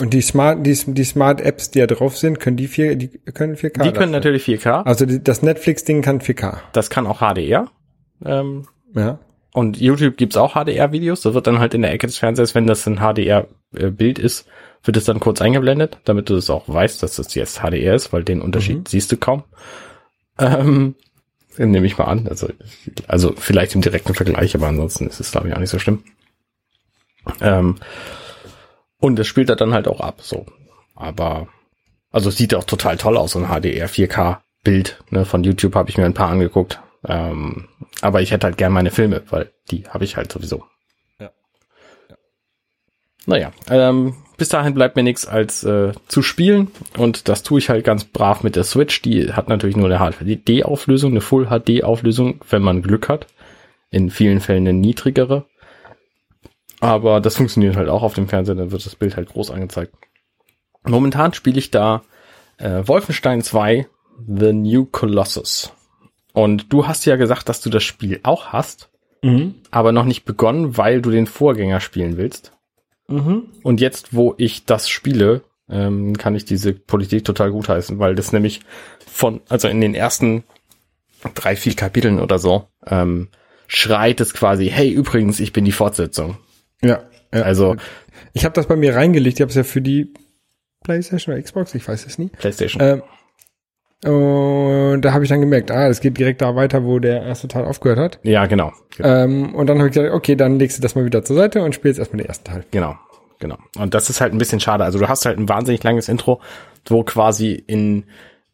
Und die Smart, die, die Smart Apps, die da drauf sind, können die vier, die können 4K. Die können dafür. natürlich 4K. Also die, das Netflix-Ding kann 4K. Das kann auch HDR. Ähm, Ja. und YouTube gibt's auch HDR-Videos. Da wird dann halt in der Ecke des Fernsehers, wenn das ein HDR-Bild ist, wird es dann kurz eingeblendet, damit du das auch weißt, dass das jetzt HDR ist, weil den Unterschied Mhm. siehst du kaum. Ähm, nehme ich mal an. Also, also vielleicht im direkten Vergleich, aber ansonsten ist es, glaube ich, auch nicht so schlimm. Ähm, und es spielt er dann halt auch ab, so. Aber, also es sieht auch total toll aus, so ein HDR 4K Bild, ne, von YouTube habe ich mir ein paar angeguckt. Ähm, aber ich hätte halt gern meine Filme, weil die habe ich halt sowieso. Ja. Ja. Naja, ähm, bis dahin bleibt mir nichts als äh, zu spielen und das tue ich halt ganz brav mit der Switch. Die hat natürlich nur eine HD-Auflösung, eine Full HD-Auflösung, wenn man Glück hat. In vielen Fällen eine niedrigere. Aber das funktioniert halt auch auf dem Fernseher, dann wird das Bild halt groß angezeigt. Momentan spiele ich da äh, Wolfenstein 2 The New Colossus. Und du hast ja gesagt, dass du das Spiel auch hast, Mhm. aber noch nicht begonnen, weil du den Vorgänger spielen willst. Mhm. Und jetzt, wo ich das spiele, ähm, kann ich diese Politik total gutheißen, weil das nämlich von, also in den ersten drei, vier Kapiteln oder so, ähm, schreit es quasi, hey, übrigens, ich bin die Fortsetzung. Ja. ja. Also ich habe das bei mir reingelegt. Ich habe es ja für die PlayStation oder Xbox, ich weiß es nie. PlayStation. Ähm, und da habe ich dann gemerkt, ah, es geht direkt da weiter, wo der erste Teil aufgehört hat. ja, genau. Ähm, und dann habe ich gesagt, okay, dann legst du das mal wieder zur Seite und spielst erstmal den ersten Teil. Genau, genau. Und das ist halt ein bisschen schade. Also du hast halt ein wahnsinnig langes Intro, wo quasi in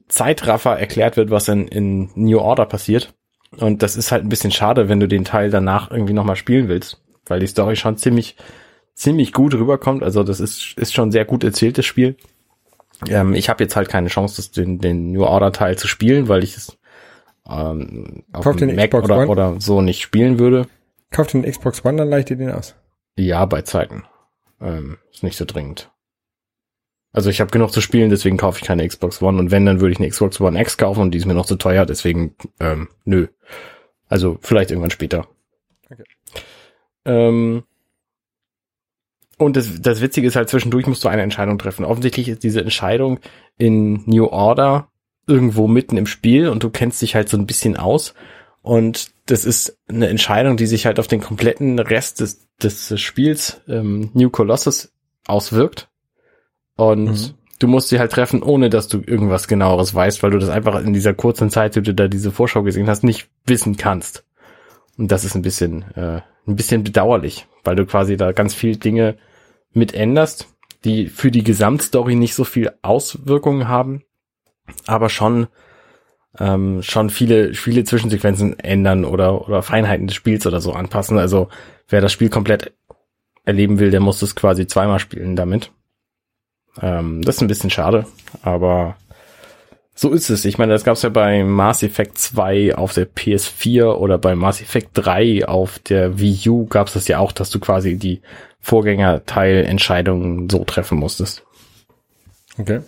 Zeitraffer erklärt wird, was in, in New Order passiert. Und das ist halt ein bisschen schade, wenn du den Teil danach irgendwie nochmal spielen willst, weil die Story schon ziemlich, ziemlich gut rüberkommt. Also das ist, ist schon ein sehr gut erzähltes Spiel. Ähm, ich habe jetzt halt keine Chance, das, den, den New Order Teil zu spielen, weil ich es ähm, auf Kauf dem Mac oder, One. oder so nicht spielen würde. Kauf den Xbox One, dann leicht dir den aus. Ja, bei Zeiten. Ähm, ist nicht so dringend. Also ich habe genug zu spielen, deswegen kaufe ich keine Xbox One. Und wenn, dann würde ich eine Xbox One X kaufen und die ist mir noch zu teuer, deswegen ähm, nö. Also vielleicht irgendwann später. Okay. Ähm, und das, das Witzige ist halt, zwischendurch musst du eine Entscheidung treffen. Offensichtlich ist diese Entscheidung in New Order irgendwo mitten im Spiel und du kennst dich halt so ein bisschen aus. Und das ist eine Entscheidung, die sich halt auf den kompletten Rest des, des Spiels ähm, New Colossus auswirkt. Und Mhm. du musst sie halt treffen, ohne dass du irgendwas genaueres weißt, weil du das einfach in dieser kurzen Zeit, die du da diese Vorschau gesehen hast, nicht wissen kannst. Und das ist ein bisschen, äh, ein bisschen bedauerlich, weil du quasi da ganz viel Dinge mit änderst, die für die Gesamtstory nicht so viel Auswirkungen haben, aber schon ähm, schon viele, viele Zwischensequenzen ändern oder, oder Feinheiten des Spiels oder so anpassen. Also wer das Spiel komplett erleben will, der muss es quasi zweimal spielen damit. Ähm, das ist ein bisschen schade, aber so ist es. Ich meine, das gab es ja bei Mass Effect 2 auf der PS4 oder bei Mass Effect 3 auf der Wii U gab es das ja auch, dass du quasi die Vorgängerteilentscheidungen so treffen musstest. Okay.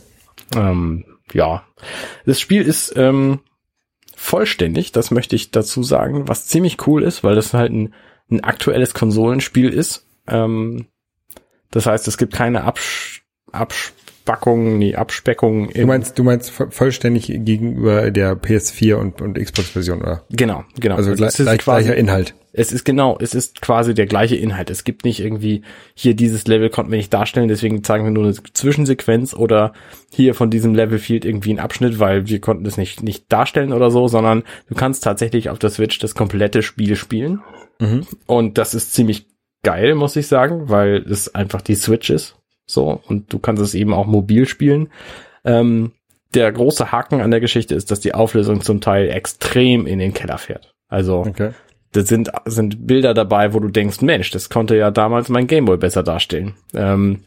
Ähm, ja, das Spiel ist ähm, vollständig, das möchte ich dazu sagen, was ziemlich cool ist, weil das halt ein, ein aktuelles Konsolenspiel ist. Ähm, das heißt, es gibt keine Absch Abspackung, nee, Abspeckung. Du meinst, du meinst vollständig gegenüber der PS4 und, und Xbox-Version, oder? Genau, genau. Also gleich, es ist gleich, quasi, gleicher Inhalt. Es ist genau, es ist quasi der gleiche Inhalt. Es gibt nicht irgendwie, hier dieses Level konnten wir nicht darstellen, deswegen zeigen wir nur eine Zwischensequenz oder hier von diesem Level fehlt irgendwie ein Abschnitt, weil wir konnten es nicht, nicht darstellen oder so, sondern du kannst tatsächlich auf der Switch das komplette Spiel spielen. Mhm. Und das ist ziemlich geil, muss ich sagen, weil es einfach die Switch ist. So, und du kannst es eben auch mobil spielen. Ähm, der große Haken an der Geschichte ist, dass die Auflösung zum Teil extrem in den Keller fährt. Also, Okay. da sind, sind Bilder dabei, wo du denkst, Mensch, das konnte ja damals mein Gameboy besser darstellen. Ähm,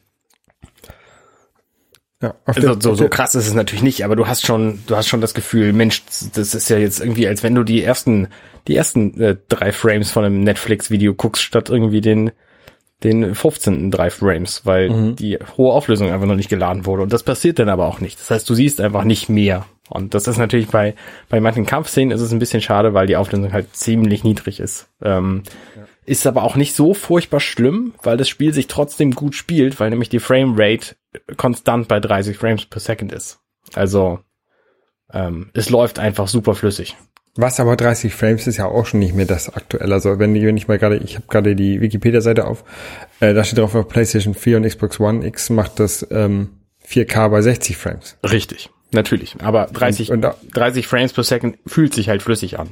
Ja, auf also, so, so krass ist es natürlich nicht, aber du hast schon, du hast schon das Gefühl, Mensch, das ist ja jetzt irgendwie, als wenn du die ersten, die ersten äh, drei Frames von einem Netflix-Video guckst, statt irgendwie den, den 15. drei Frames, weil Mhm. die hohe Auflösung einfach noch nicht geladen wurde. Und das passiert dann aber auch nicht. Das heißt, du siehst einfach nicht mehr. Und das ist natürlich bei, bei manchen Kampfszenen ist es ein bisschen schade, weil die Auflösung halt ziemlich niedrig ist. Ähm, Ist aber auch nicht so furchtbar schlimm, weil das Spiel sich trotzdem gut spielt, weil nämlich die Framerate konstant bei 30 Frames per Second ist. Also ähm, es läuft einfach super flüssig. Was aber 30 Frames ist ja auch schon nicht mehr das aktuelle. Also wenn, ich- wenn ich mal gerade, ich habe gerade die Wikipedia-Seite auf, äh, da steht drauf, auf PlayStation 4 und Xbox One X macht das ähm, 4K bei 60 Frames. Richtig, natürlich. Aber 30, Und- und da- 30 Frames per Second fühlt sich halt flüssig an.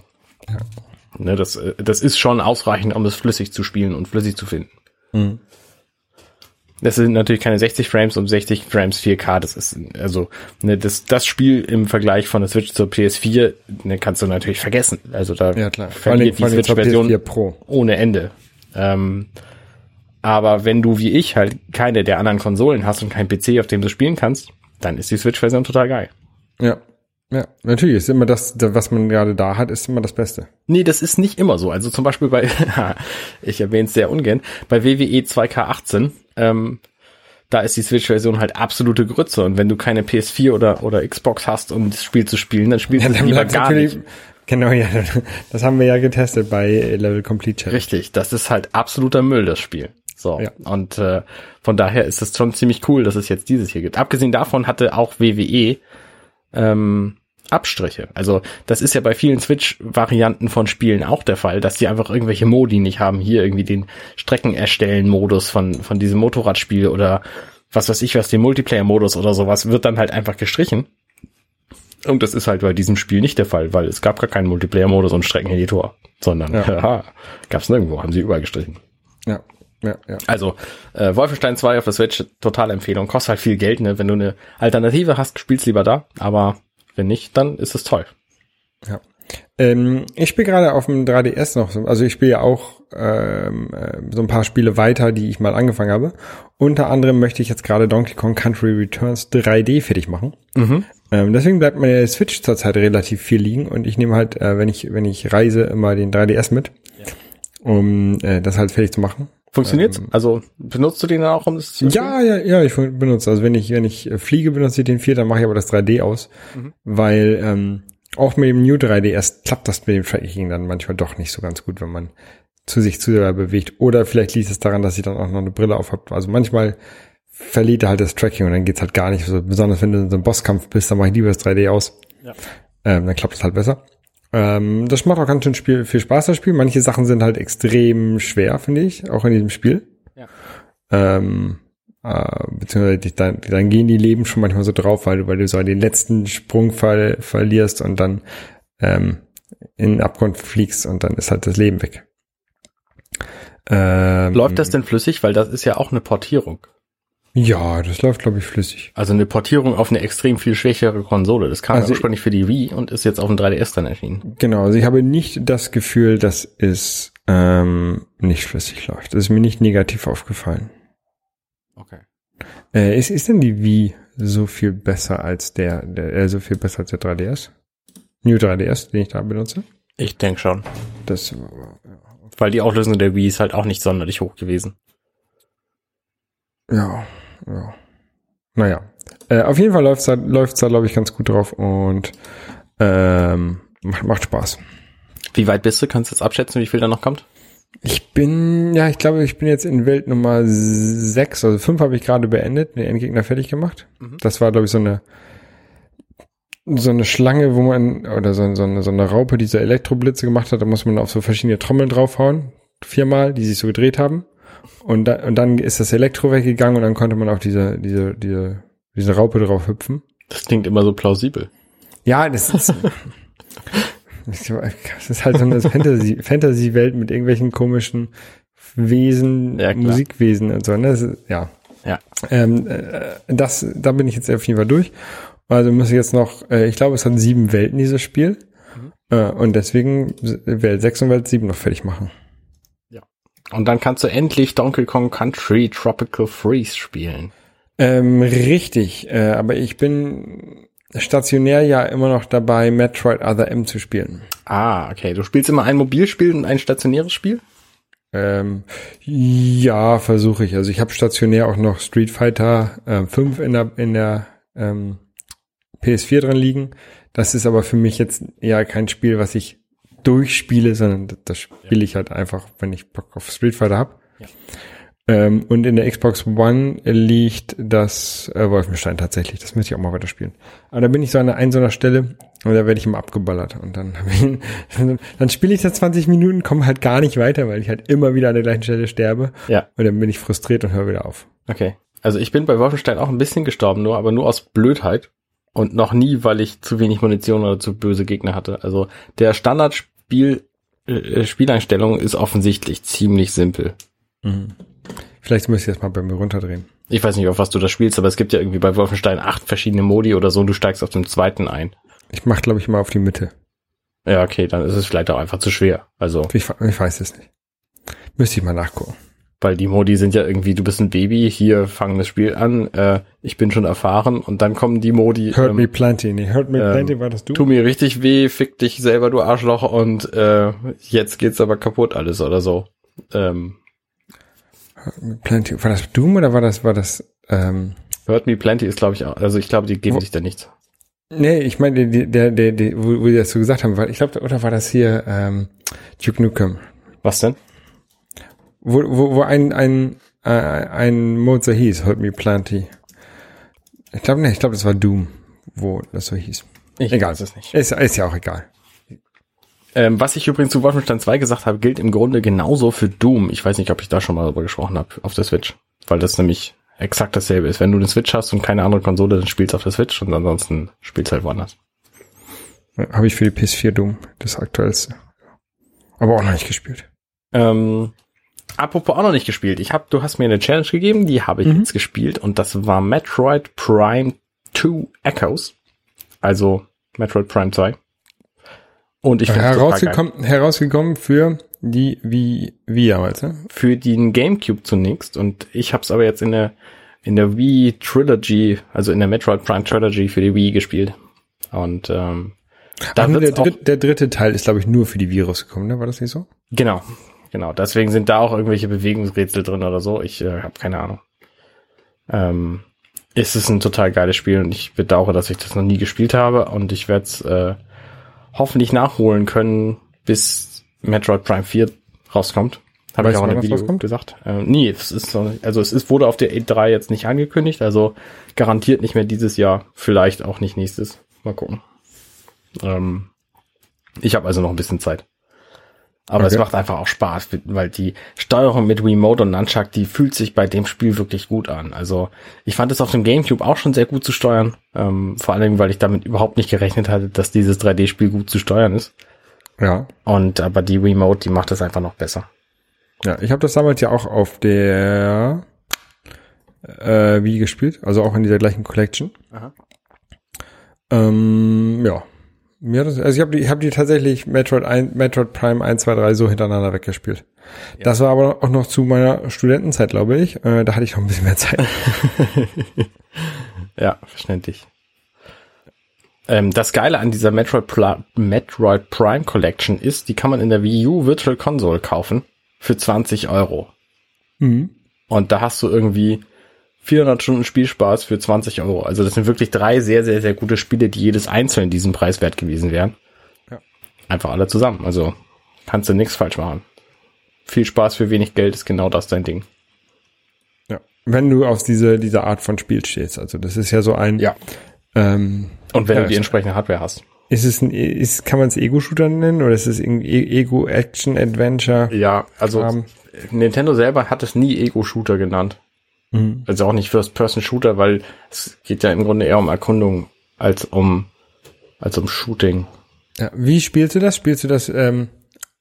Ne, das, äh, das ist schon ausreichend, um es flüssig zu spielen und flüssig zu finden. Mhm. Das sind natürlich keine 60 Frames und 60 Frames 4K. Das ist also ne, das das Spiel im Vergleich von der Switch zur PS4 ne, kannst du natürlich vergessen. Also da Ja klar. Verliert die Switch-Version PS4 Pro. ohne Ende. Ähm, aber wenn du wie ich halt keine der anderen Konsolen hast und kein PC, auf dem du spielen kannst, dann ist die Switch-Version total geil. Ja. Ja, natürlich ist immer das, da- was man gerade da hat, ist immer das Beste. Nee, das ist nicht immer so. Also zum Beispiel bei, ich erwähne es sehr ungern, bei E WWE 2K18, ähm, da ist die Switch-Version halt absolute Grütze. Und wenn du keine PS4 oder, oder Xbox hast, um das Spiel zu spielen, dann spielst du es lieber gar nicht. Genau, ja, das haben wir ja getestet bei Level Complete Challenge. Richtig, das ist halt absoluter Müll, das Spiel. So. Ja. Und äh, von daher ist es schon ziemlich cool, dass es jetzt dieses hier gibt. Abgesehen davon hatte auch WWE ähm, Abstriche. Also das ist ja bei vielen Switch-Varianten von Spielen auch der Fall, dass die einfach irgendwelche Modi nicht haben. Hier irgendwie den Strecken-Erstellen-Modus von, von diesem Motorradspiel oder was weiß ich was, den Multiplayer-Modus oder sowas, wird dann halt einfach gestrichen. Und das ist halt bei diesem Spiel nicht der Fall, weil es gab gar keinen Multiplayer-Modus und Streckeneditor, sondern Ja. haha, gab's nirgendwo, haben sie überall gestrichen. Ja, ja, ja. Also, äh, Wolfenstein 2 auf der Switch, totale Empfehlung. Kostet halt viel Geld, ne? Wenn du eine Alternative hast, spielst lieber da. Aber wenn nicht, dann ist es toll. Ja. Ähm, ich spiele gerade auf dem 3DS noch, so- also ich spiele ja auch ähm, äh, so ein paar Spiele weiter, die ich mal angefangen habe. Unter anderem möchte ich jetzt gerade Donkey Kong Country Returns 3D fertig machen. Ähm, deswegen bleibt meine Switch zurzeit relativ viel liegen und ich nehme halt, äh, wenn ich wenn ich reise, immer den 3DS mit, um äh, das halt fertig zu machen. Funktioniert's? also, benutzt du den dann auch, um das zu Ja, ja, ja, ich benutze. Also wenn ich, wenn ich äh, fliege, benutze ich den 4, dann mache ich aber das 3D aus. Weil ähm, auch mit dem New 3DS klappt das mit dem Tracking dann manchmal doch nicht so ganz gut, wenn man zu sich zu sehr bewegt. Oder vielleicht liegt es daran, dass ich dann auch noch eine Brille auf habe. Also manchmal verliert er halt das Tracking und dann geht's halt gar nicht. So, besonders wenn du in so einem Bosskampf bist, dann mache ich lieber das 3D aus. Ja. Ähm, dann klappt es halt besser. Ähm, das macht auch ganz schön Spiel, viel Spaß, das Spiel. Manche Sachen sind halt extrem schwer, finde ich, auch in diesem Spiel. Ja. Ähm, äh, beziehungsweise dann, dann gehen die Leben schon manchmal so drauf, weil du, weil du so den letzten Sprung ver verlierst und dann ähm, in den Abgrund fliegst und dann ist halt das Leben weg. Ähm, Läuft das denn flüssig? Weil das ist ja auch eine Portierung. Ja, das läuft, glaube ich, flüssig. Also eine Portierung auf eine extrem viel schwächere Konsole. Das kam Also- ursprünglich für die Wii und ist jetzt auf dem 3DS dann erschienen. Genau, also ich habe nicht das Gefühl, dass es ähm, nicht flüssig läuft. Das ist mir nicht negativ aufgefallen. Okay. Äh, ist, ist denn die Wii so viel besser als der, der äh, so viel besser als der 3DS? New 3DS, den ich da benutze? Ich denke schon. Das, Weil die Auflösung der Wii ist halt auch nicht sonderlich hoch gewesen. ja, ja. Naja. Äh, auf jeden Fall läuft's da, läuft's da, glaube ich, ganz gut drauf und ähm, macht, macht Spaß. Wie weit bist du? Kannst du jetzt abschätzen, wie viel da noch kommt? Ich bin, ja, ich glaube, ich bin jetzt in Welt Nummer sechs, also fünf habe ich gerade beendet, den Endgegner fertig gemacht. Mhm. Das war, glaube ich, so eine so eine Schlange, wo man, oder so, so, eine, so eine Raupe, die so Elektroblitze gemacht hat, da muss man auf so verschiedene Trommeln draufhauen, viermal, die sich so gedreht haben. Und, da, und dann ist das Elektro weggegangen und dann konnte man auf diese, diese, diese, diese Raupe drauf hüpfen. Das klingt immer so plausibel. Ja, das ist. Das ist halt so eine Fantasy, Fantasy-Welt mit irgendwelchen komischen Wesen, Ja. Musikwesen und so. Ne? Das ist, ja. Ja. Ähm, äh, das, da bin ich jetzt auf jeden Fall durch. Also muss ich jetzt noch, äh, ich glaube, es hat sieben Welten, dieses Spiel. Äh, und deswegen Welt 6 und Welt 7 noch fertig machen. Und dann kannst du endlich Donkey Kong Country Tropical Freeze spielen. Ähm, richtig, äh, aber ich bin stationär ja immer noch dabei, Metroid Other M zu spielen. Ah, okay. Du spielst immer ein Mobilspiel und ein stationäres Spiel? Ähm, ja, versuche ich. Also ich habe stationär auch noch Street Fighter äh, 5 in der, in der ähm, PS4 drin liegen. Das ist aber für mich jetzt eher kein Spiel, was ich durchspiele, sondern das- spiele ich halt einfach, wenn ich Bock auf Street Fighter habe. Ja. Ähm, und in der Xbox One liegt das äh, Wolfenstein tatsächlich. Das möchte ich auch mal weiterspielen. Aber da bin ich so an einer, so einer Stelle und da werde ich immer abgeballert. Und dann, ich- dann spiele ich das 20 Minuten, komme halt gar nicht weiter, weil ich halt immer wieder an der gleichen Stelle sterbe. Ja. Und dann bin ich frustriert und höre wieder auf. Okay. Also ich bin bei Wolfenstein auch ein bisschen gestorben, nur, aber nur aus Blödheit. Und noch nie, weil ich zu wenig Munition oder zu böse Gegner hatte. Also der Standardspiel, äh, Spieleinstellung ist offensichtlich ziemlich simpel. Vielleicht muss ich das mal bei mir runterdrehen. Ich weiß nicht, auf was du da spielst, aber es gibt ja irgendwie bei Wolfenstein acht verschiedene Modi oder so und du steigst auf dem zweiten ein. Ich mache, glaube ich, mal auf die Mitte. Ja, okay, dann ist es vielleicht auch einfach zu schwer. Also, Ich, ich weiß es nicht. Müsste ich mal nachgucken. Weil die Modi sind ja irgendwie, du bist ein Baby, hier fangen das Spiel an, äh, ich bin schon erfahren und dann kommen die Modi. Hurt ähm, Me Plenty. Nee, Hurt Me ähm, Plenty war das du? tu mir richtig weh, fick dich selber, du Arschloch, und äh, jetzt geht's aber kaputt alles oder so. Ähm, Hurt Me Plenty. War das Doom oder war das, war das, ähm, Hurt Me Plenty ist, glaube ich, auch, also ich glaube, die geben Wo- sich da nichts. nee, ich meine, der, der, der, wo, wo die das so gesagt haben, war, ich glaube, oder war das hier, ähm, Duke Nukem? Was denn? Wo, wo, wo ein, ein, äh, ein Mode so hieß, Hurt Me Plenty. Ich glaube, ne, ich glaube, das war Doom, wo das so hieß. Ich Egal. weiß es nicht. Ist, ist ja auch egal. Ähm, was ich übrigens zu Wolfenstein 2 gesagt habe, gilt im Grunde genauso für Doom. Ich weiß nicht, ob ich da schon mal drüber gesprochen habe auf der Switch, weil das nämlich exakt dasselbe ist. Wenn du eine Switch hast und keine andere Konsole, dann spielst du auf der Switch und ansonsten spielst halt woanders. Habe ich für die PS4 Doom, das aktuellste. Aber auch noch nicht gespielt. Ähm, apropos auch noch nicht gespielt. Ich hab, du hast mir eine Challenge gegeben, die habe ich Mhm. jetzt gespielt und das war Metroid Prime 2 Echoes. Also Metroid Prime 2. Und ich geil. herausgekommen, herausgekommen für die wie wie damals, ne? für den GameCube zunächst und ich habe es aber jetzt in der in der Wii Trilogy, also in der Metroid Prime Trilogy für die Wii gespielt. Und ähm, da Ach, der, dritt, der dritte Teil ist, glaube ich, nur für die Virus gekommen, ne? War das nicht so? genau, genau. Deswegen sind da auch irgendwelche Bewegungsrätsel drin oder so. Ich äh, habe keine Ahnung. Ähm, es ist ein total geiles Spiel und ich bedauere, dass ich das noch nie gespielt habe und ich werde es äh, hoffentlich nachholen können, bis Metroid Prime 4 rauskommt. Habe ich auch in dem Video rauskommt? gesagt. Ähm, nee, es ist also es ist, wurde auf der E3 jetzt nicht angekündigt, also garantiert nicht mehr dieses Jahr, vielleicht auch nicht nächstes. Mal gucken. Ähm, ich habe also noch ein bisschen Zeit. Aber es Okay. macht einfach auch Spaß, weil die Steuerung mit Remote und Nunchuck, die fühlt sich bei dem Spiel wirklich gut an. Also ich fand es auf dem Gamecube auch schon sehr gut zu steuern. Ähm, vor allem, weil ich damit überhaupt nicht gerechnet hatte, dass dieses 3D-Spiel gut zu steuern ist. Ja. Und aber die Remote, die macht das einfach noch besser. Ja, ich habe das damals ja auch auf der äh, wie gespielt, also auch in dieser gleichen Collection. Aha. Ähm, ja. Mir hat das, also ich habe die, ich hab die tatsächlich Metroid, 1, Metroid Prime 1, 2, 3 so hintereinander weggespielt. Das war aber auch noch zu meiner Studentenzeit, glaube ich. Äh, da hatte ich noch ein bisschen mehr Zeit. Ja, verständlich. Ähm, das Geile an dieser Metroid, Pla Metroid Prime Collection ist, die kann man in der Wii U Virtual Console kaufen für 20 Euro. Mhm. Und da hast du irgendwie 400 Stunden Spielspaß für 20 Euro. Also das sind wirklich drei sehr, sehr, sehr gute Spiele, die jedes einzeln diesen Preis wert gewesen wären. Ja. Einfach alle zusammen. Also kannst du nichts falsch machen. Viel Spaß für wenig Geld ist genau das dein Ding. Ja. Wenn du auf diese, diese Art von Spiel stehst. Also das ist ja so ein, Ja. ähm, Und wenn Ja, du die entsprechende Hardware hast. ist es ein, ist, kann man es Ego-Shooter nennen oder ist es irgendwie E- Ego-Action-Adventure? Ja, also Ähm. Nintendo selber hat es nie Ego-Shooter genannt. Mhm. Also auch nicht First-Person-Shooter, weil es geht ja im Grunde eher um Erkundung als um als um Shooting. Ja. Wie spielst du das? Spielst du das ähm,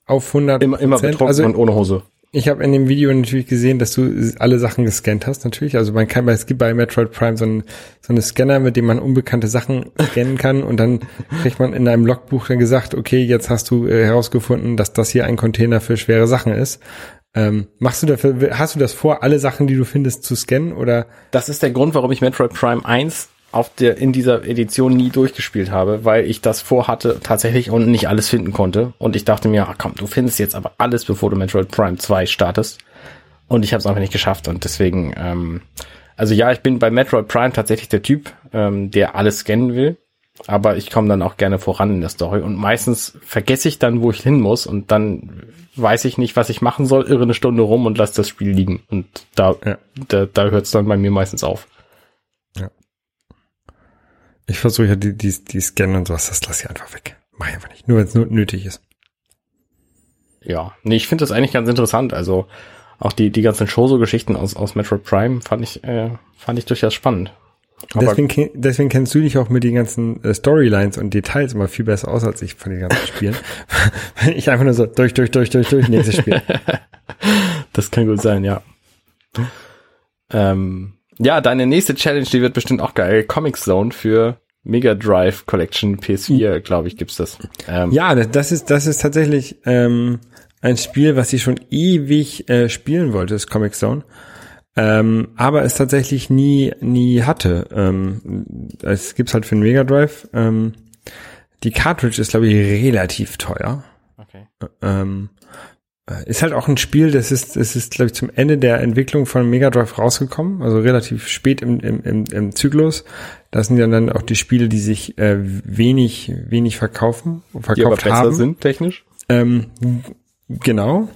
auf 100 Immer, immer betrunken Also und ohne Hose. ich habe in dem Video natürlich gesehen, dass du alle Sachen gescannt hast, natürlich. Also man kann, bei- es gibt bei Metroid Prime so einen so eine Scanner, mit dem man unbekannte Sachen scannen kann und dann kriegt man in einem Logbuch dann gesagt, okay, jetzt hast du äh, herausgefunden, dass das hier ein Container für schwere Sachen ist. Ähm, machst du dafür, hast du das vor, alle Sachen, die du findest, zu scannen oder? Das ist der Grund, warum ich Metroid Prime 1 auf der, in dieser Edition nie durchgespielt habe, weil ich das vorhatte tatsächlich und nicht alles finden konnte. Und ich dachte mir, ach komm, du findest jetzt aber alles, bevor du Metroid Prime 2 startest. Und ich habe es einfach nicht geschafft. Und deswegen, ähm, also ja, ich bin bei Metroid Prime tatsächlich der Typ, ähm, der alles scannen will. Aber ich komme dann auch gerne voran in der Story. Und meistens vergesse ich dann, wo ich hin muss. Und dann weiß ich nicht, was ich machen soll, irre eine Stunde rum und lasse das Spiel liegen. Und da, Ja. da, da hört es dann bei mir meistens auf. Ich versuche ja die, die, die Scannen und sowas, das lasse ich einfach weg. Mach ich einfach nicht. Nur wenn es nötig ist. Ja, nee, ich finde das eigentlich ganz interessant. Also auch die, die ganzen Shoso-Geschichten aus, aus Metroid Prime fand ich, äh, fand ich durchaus spannend. Deswegen, deswegen kennst du dich auch mit den ganzen äh, Storylines und Details immer viel besser aus als ich von den ganzen Spielen. Ich einfach nur so durch, durch, durch, durch, durch, nächstes Spiel. das kann gut sein, ja. Ähm, ja, deine nächste Challenge, die wird bestimmt auch geil. Comic Zone für Mega Drive Collection PS4, glaube ich, gibt's das. Ähm, Ja, das, das ist, das ist tatsächlich ähm, ein Spiel, was ich schon ewig äh, spielen wollte, das Comic Zone. Ähm, aber es tatsächlich nie, nie hatte. Ähm, es gibt's halt für den Mega Drive. Ähm, die Cartridge ist, glaube ich, relativ teuer. Okay. Ähm, äh, ist halt auch ein Spiel, das ist, das ist, glaube ich, zum Ende der Entwicklung von Mega Drive rausgekommen, also relativ spät im, im, im, im Zyklus. Das sind ja dann auch die Spiele, die sich äh, wenig, wenig verkaufen, Die aber verkauft besser haben. sind technisch. Ähm, genau.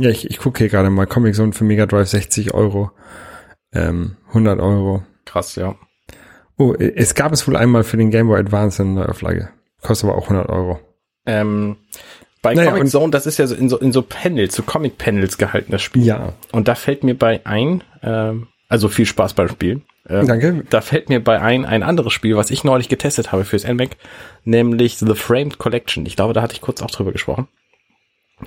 Ja, ich, ich gucke hier gerade mal Comic Zone für Mega Drive 60 Euro, ähm, 100 Euro. Krass, ja. Oh, es gab es wohl einmal für den Game Boy Advance eine Neuauflage. Kostet aber auch 100 Euro. Ähm, bei Naja, Comic Zone, das ist ja so in so, in so Panels, so Comic-Panels gehalten, das Spiel. Ja. Und da fällt mir bei ein, ähm, also viel Spaß beim Spielen. Ähm, Danke. Da fällt mir bei ein ein anderes Spiel, was ich neulich getestet habe fürs NMAC, nämlich The Framed Collection. Ich glaube, da hatte ich kurz auch drüber gesprochen.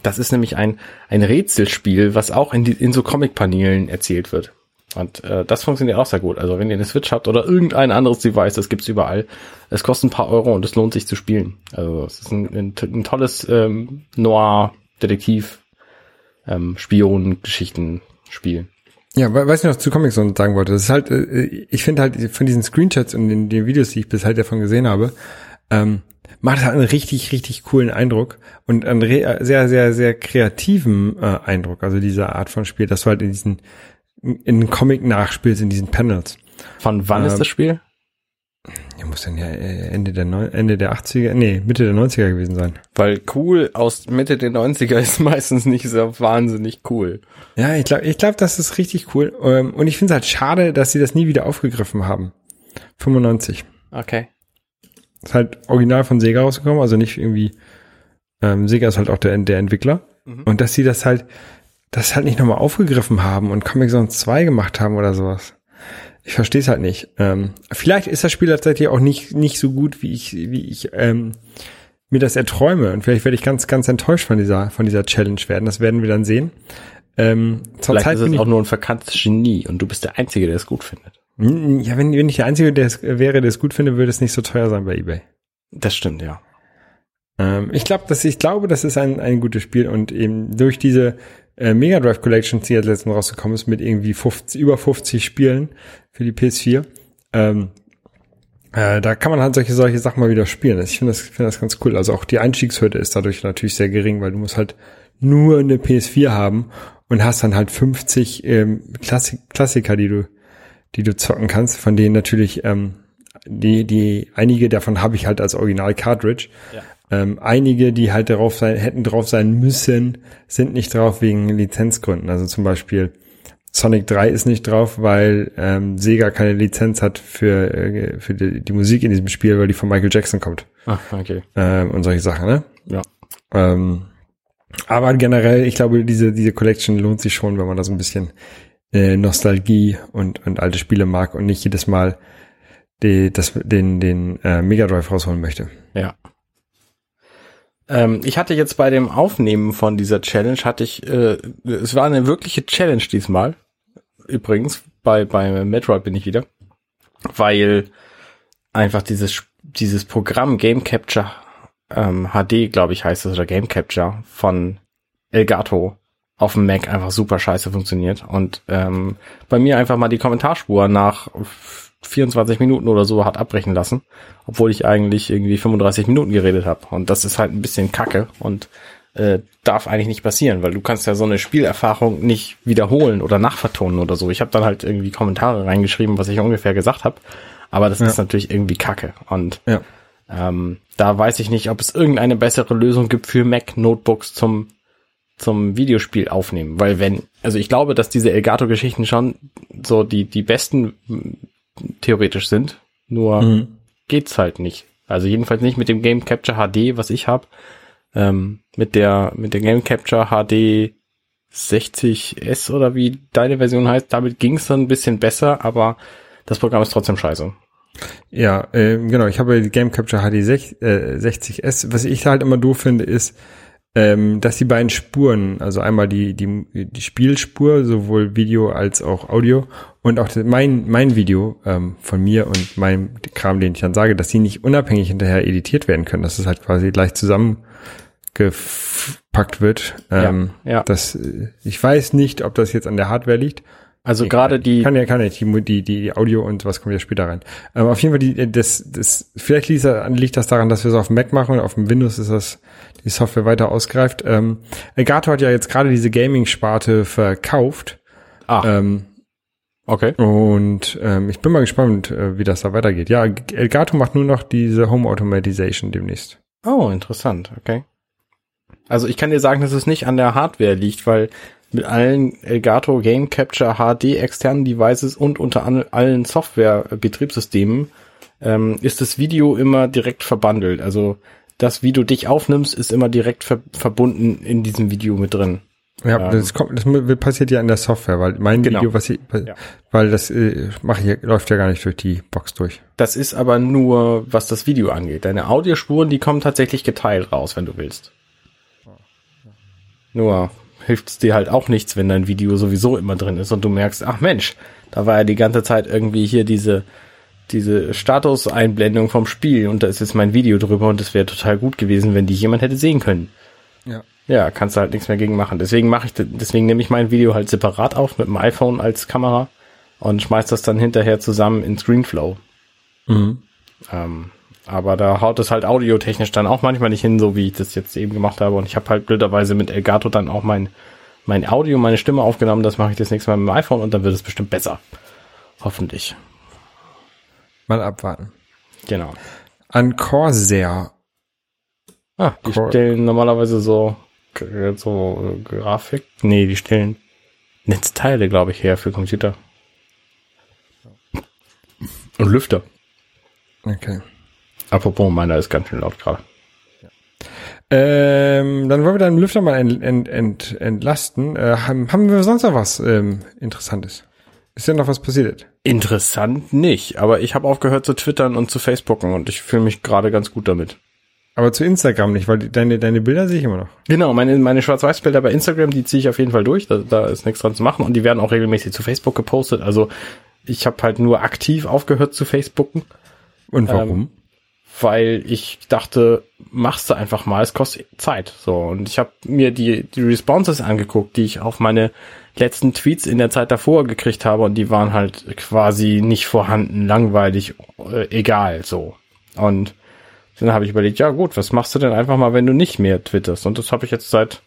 Das ist nämlich ein, ein Rätselspiel, was auch in, die, in so Comic-Paneelen erzählt wird. Und äh, das funktioniert auch sehr gut. Also wenn ihr eine Switch habt oder irgendein anderes Device, das gibt's überall. Es kostet ein paar Euro und es lohnt sich zu spielen. Also es ist ein, ein, ein tolles ähm, Noir-Detektiv, ähm, Spion-Geschichten-Spiel. Ja, we- weiß ich noch zu Comic Zone sagen wollte. Das ist halt, äh, ich finde halt von diesen Screenshots und den, den Videos, die ich bis halt davon gesehen habe, ähm, macht halt einen richtig, richtig coolen Eindruck und einen re sehr, sehr, sehr kreativen äh, Eindruck. Also diese Art von Spiel, dass du halt in diesen, in den Comic nachspielst, in diesen Panels. Von wann Ähm, ist das Spiel? Ja, muss dann ja äh, Ende der Neu Ende der 80er, nee, Mitte der 90er gewesen sein. Weil cool aus Mitte der 90er ist meistens nicht so wahnsinnig cool. Ja, ich glaube, ich glaube, das ist richtig cool. Ähm, und ich finde es halt schade, dass sie das nie wieder aufgegriffen haben. 95. Okay. Ist halt original von Sega rausgekommen, also nicht irgendwie, ähm, Sega ist halt auch der, der Entwickler. Und dass sie das halt, das halt nicht nochmal aufgegriffen haben und Comic Zone 2 gemacht haben oder sowas. Ich verstehe es halt nicht. Ähm, vielleicht ist das Spiel tatsächlich auch nicht, nicht so gut, wie ich, wie ich ähm, mir das erträume. Und vielleicht werde ich ganz, ganz enttäuscht von dieser, von dieser Challenge werden. Das werden wir dann sehen. Ähm, Vielleicht zurzeit ist es auch nur ein verkanntes Genie und du bist der Einzige, der es gut findet. Ja, wenn, wenn ich der Einzige der es wäre, der es gut finde, würde es nicht so teuer sein bei eBay. Das stimmt, ja. Ähm, ich glaube, dass ich glaube, das ist ein, ein gutes Spiel und eben durch diese äh, Mega Drive Collection, die jetzt letztens rausgekommen ist, mit irgendwie 50, über 50 Spielen für die PS4, ähm, äh, da kann man halt solche, solche Sachen mal wieder spielen. Ich finde das, finde das ganz cool. Also auch die Einstiegshürde ist dadurch natürlich sehr gering, weil du musst halt nur eine PS4 haben und hast dann halt 50 ähm, Klassik Klassiker, die du, die du zocken kannst, von denen natürlich ähm, die, die einige davon habe ich halt als Original Cartridge. Ähm, einige, die halt darauf sein, hätten drauf sein müssen, sind nicht drauf wegen Lizenzgründen. Also zum Beispiel Sonic 3 ist nicht drauf, weil ähm, Sega keine Lizenz hat für, äh, für die, die Musik in diesem Spiel, weil die von Michael Jackson kommt. Ah, okay. Ähm, und solche Sachen, ne? Ja. Ähm, aber generell, ich glaube, diese, diese Collection lohnt sich schon, wenn man da so ein bisschen äh, Nostalgie und, und alte Spiele mag und nicht jedes Mal die, das, den, den äh, Mega Drive rausholen möchte. Ja. Ähm, ich hatte jetzt bei dem Aufnehmen von dieser Challenge, hatte ich, äh, es war eine wirkliche Challenge diesmal. Übrigens, bei, bei Metroid bin ich wieder. Weil einfach dieses, dieses Programm Game Capture ähm, HD, glaube ich, heißt es, oder Game Capture von Elgato auf dem Mac einfach super scheiße funktioniert. Und ähm, bei mir einfach mal die Kommentarspur nach 24 Minuten oder so hat abbrechen lassen, obwohl ich eigentlich irgendwie 35 Minuten geredet habe. Und das ist halt ein bisschen Kacke und äh, darf eigentlich nicht passieren, weil du kannst ja so eine Spielerfahrung nicht wiederholen oder nachvertonen oder so. Ich habe dann halt irgendwie Kommentare reingeschrieben, was ich ungefähr gesagt habe, aber das Ja. ist natürlich irgendwie Kacke. Und Ja. ähm, da weiß ich nicht, ob es irgendeine bessere Lösung gibt für Mac-Notebooks zum zum Videospiel aufnehmen, weil wenn, also ich glaube, dass diese Elgato-Geschichten schon so die die besten m, theoretisch sind, nur Mhm. geht's halt nicht. Also jedenfalls nicht mit dem Game Capture HD, was ich habe, ähm, mit der mit der Game Capture HD 60S oder wie deine Version heißt, damit ging's dann ein bisschen besser, aber das Programm ist trotzdem scheiße. Ja, äh, genau. Ich habe die Game Capture HD 6, äh, 60S. Was ich halt immer doof finde, ist, ähm, dass die beiden Spuren, also einmal die, die, die Spielspur, sowohl Video als auch Audio und auch mein, mein Video ähm, von mir und meinem Kram, den ich dann sage, dass die nicht unabhängig hinterher editiert werden können, dass es halt quasi gleich zusammengepackt wird. Ähm, ja. Das, äh, ich weiß nicht, ob das jetzt an der Hardware liegt. Also gerade die Kann ja, kann ja, die, die, die Audio und was kommt ja später rein. Aber auf jeden Fall, die, das, das, vielleicht liegt, das- liegt das daran, dass wir es auf dem Mac machen und auf dem Windows ist das, die Software weiter ausgereift. Ähm, Elgato hat ja jetzt gerade diese Gaming-Sparte verkauft. ah, Ähm, okay. und ähm, ich bin mal gespannt, äh, wie das da weitergeht. Ja, Elgato macht nur noch diese Home Automatization demnächst. Oh, interessant, okay. Also ich kann dir sagen, dass es nicht an der Hardware liegt, weil mit allen Elgato Game Capture HD externen Devices und unter allen Software-Betriebssystemen ähm, ist das Video immer direkt verbandelt. Also das, wie du dich aufnimmst, ist immer direkt ver verbunden in diesem Video mit drin. Ja, Ähm. das, kommt, das passiert ja in der Software, weil mein Genau. Video, was ich, Ja. weil das äh, mache ich, läuft ja gar nicht durch die Box durch. Das ist aber nur, was das Video angeht. Deine Audiospuren, die kommen tatsächlich geteilt raus, wenn du willst. Nur hilft es dir halt auch nichts, wenn dein Video sowieso immer drin ist und du merkst, ach Mensch, da war ja die ganze Zeit irgendwie hier diese, diese Statuseinblendung vom Spiel und da ist jetzt mein Video drüber und es wäre total gut gewesen, wenn die jemand hätte sehen können. Ja. Ja, kannst du halt nichts mehr gegen machen. Deswegen mache ich, deswegen nehme ich mein Video halt separat auf mit dem iPhone als Kamera und schmeiß das dann hinterher zusammen in ScreenFlow. Mhm. Ähm, aber da haut es halt audiotechnisch dann auch manchmal nicht hin, so wie ich das jetzt eben gemacht habe. Und ich habe halt blöderweise mit Elgato dann auch mein, mein Audio, meine Stimme aufgenommen. Das mache ich das nächste Mal mit dem iPhone und dann wird es bestimmt besser. Hoffentlich. Mal abwarten. Genau. An Corsair. Ah, die Cool. stellen normalerweise so, so äh, Grafik. Nee, die stellen Netzteile, glaube ich, her für Computer. Und Lüfter. Okay. Apropos, meiner ist ganz schön laut gerade. Ähm, dann wollen wir deinen Lüfter mal ent, ent, ent, entlasten. Äh, haben, haben wir sonst noch was ähm, Interessantes? Ist ja noch was passiert? Interessant nicht, aber ich habe aufgehört zu twittern und zu Facebooken und ich fühle mich gerade ganz gut damit. Aber zu Instagram nicht, weil die- deine, deine Bilder sehe ich immer noch. Genau, meine, meine Schwarz-Weiß-Bilder bei Instagram, die ziehe ich auf jeden Fall durch. Da, da ist nichts dran zu machen. Und die werden auch regelmäßig zu Facebook gepostet. Also ich habe halt nur aktiv aufgehört zu Facebooken, Und warum? weil ich dachte, machst du einfach mal, es kostet Zeit. So, und ich habe mir die, die Responses angeguckt, die ich auf meine letzten Tweets in der Zeit davor gekriegt habe. Und die waren halt quasi nicht vorhanden, langweilig, äh, egal so. Und dann habe ich überlegt, ja gut, was machst du denn einfach mal, wenn du nicht mehr twitterst? Und das habe ich jetzt seit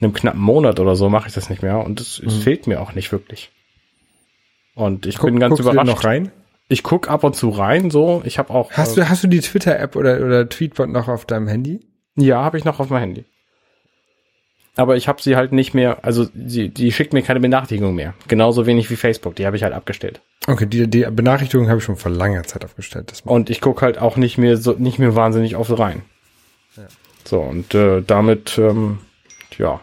einem knappen Monat oder so mache ich das nicht mehr und es es fehlt mir auch nicht wirklich. Und ich bin ganz guckst du überrascht. noch rein? Ich guck ab und zu rein, so. Ich habe auch. Hast äh, du, hast du die Twitter-App oder, oder Tweetbot noch auf deinem Handy? Ja, habe ich noch auf meinem Handy. Aber ich habe sie halt nicht mehr. Also sie, die schickt mir keine Benachrichtigung mehr. Genauso wenig wie Facebook. Die habe ich halt abgestellt. Okay, die, die Benachrichtigung habe ich schon vor langer Zeit aufgestellt. Das Und ich guck halt auch nicht mehr so nicht mehr wahnsinnig oft rein. So und äh, damit ähm, ja.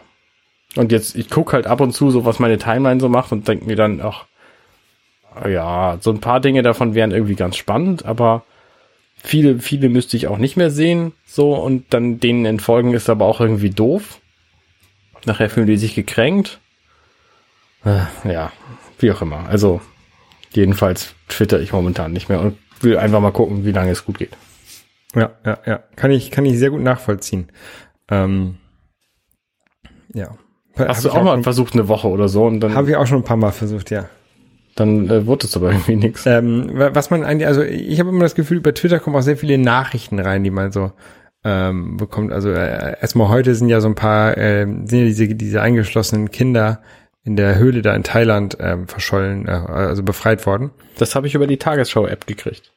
Und jetzt ich guck halt ab und zu so was meine Timeline so macht und denk mir dann ach ja, so ein paar Dinge davon wären irgendwie ganz spannend, aber viele viele müsste ich auch nicht mehr sehen, so und dann denen entfolgen ist aber auch irgendwie doof. Nachher fühlen die sich gekränkt. Äh, ja, wie auch immer. Also jedenfalls twitter ich momentan nicht mehr und will einfach mal gucken, wie lange es gut geht. Ja, ja, ja. Kann ich, kann ich sehr gut nachvollziehen. Ähm, ja. Hast du auch mal versucht eine Woche oder so und dann, Habe ich auch schon ein paar Mal versucht, ja. dann äh, wurde es aber irgendwie nichts. Ähm, wa- was man eigentlich, also ich habe immer das Gefühl, über Twitter kommen auch sehr viele Nachrichten rein, die man so ähm, bekommt. Also äh, erstmal heute sind ja so ein paar, ähm, sind ja diese, diese eingeschlossenen Kinder in der Höhle da in Thailand ähm, verschollen, äh, also befreit worden. Das habe ich über die Tagesschau-App gekriegt.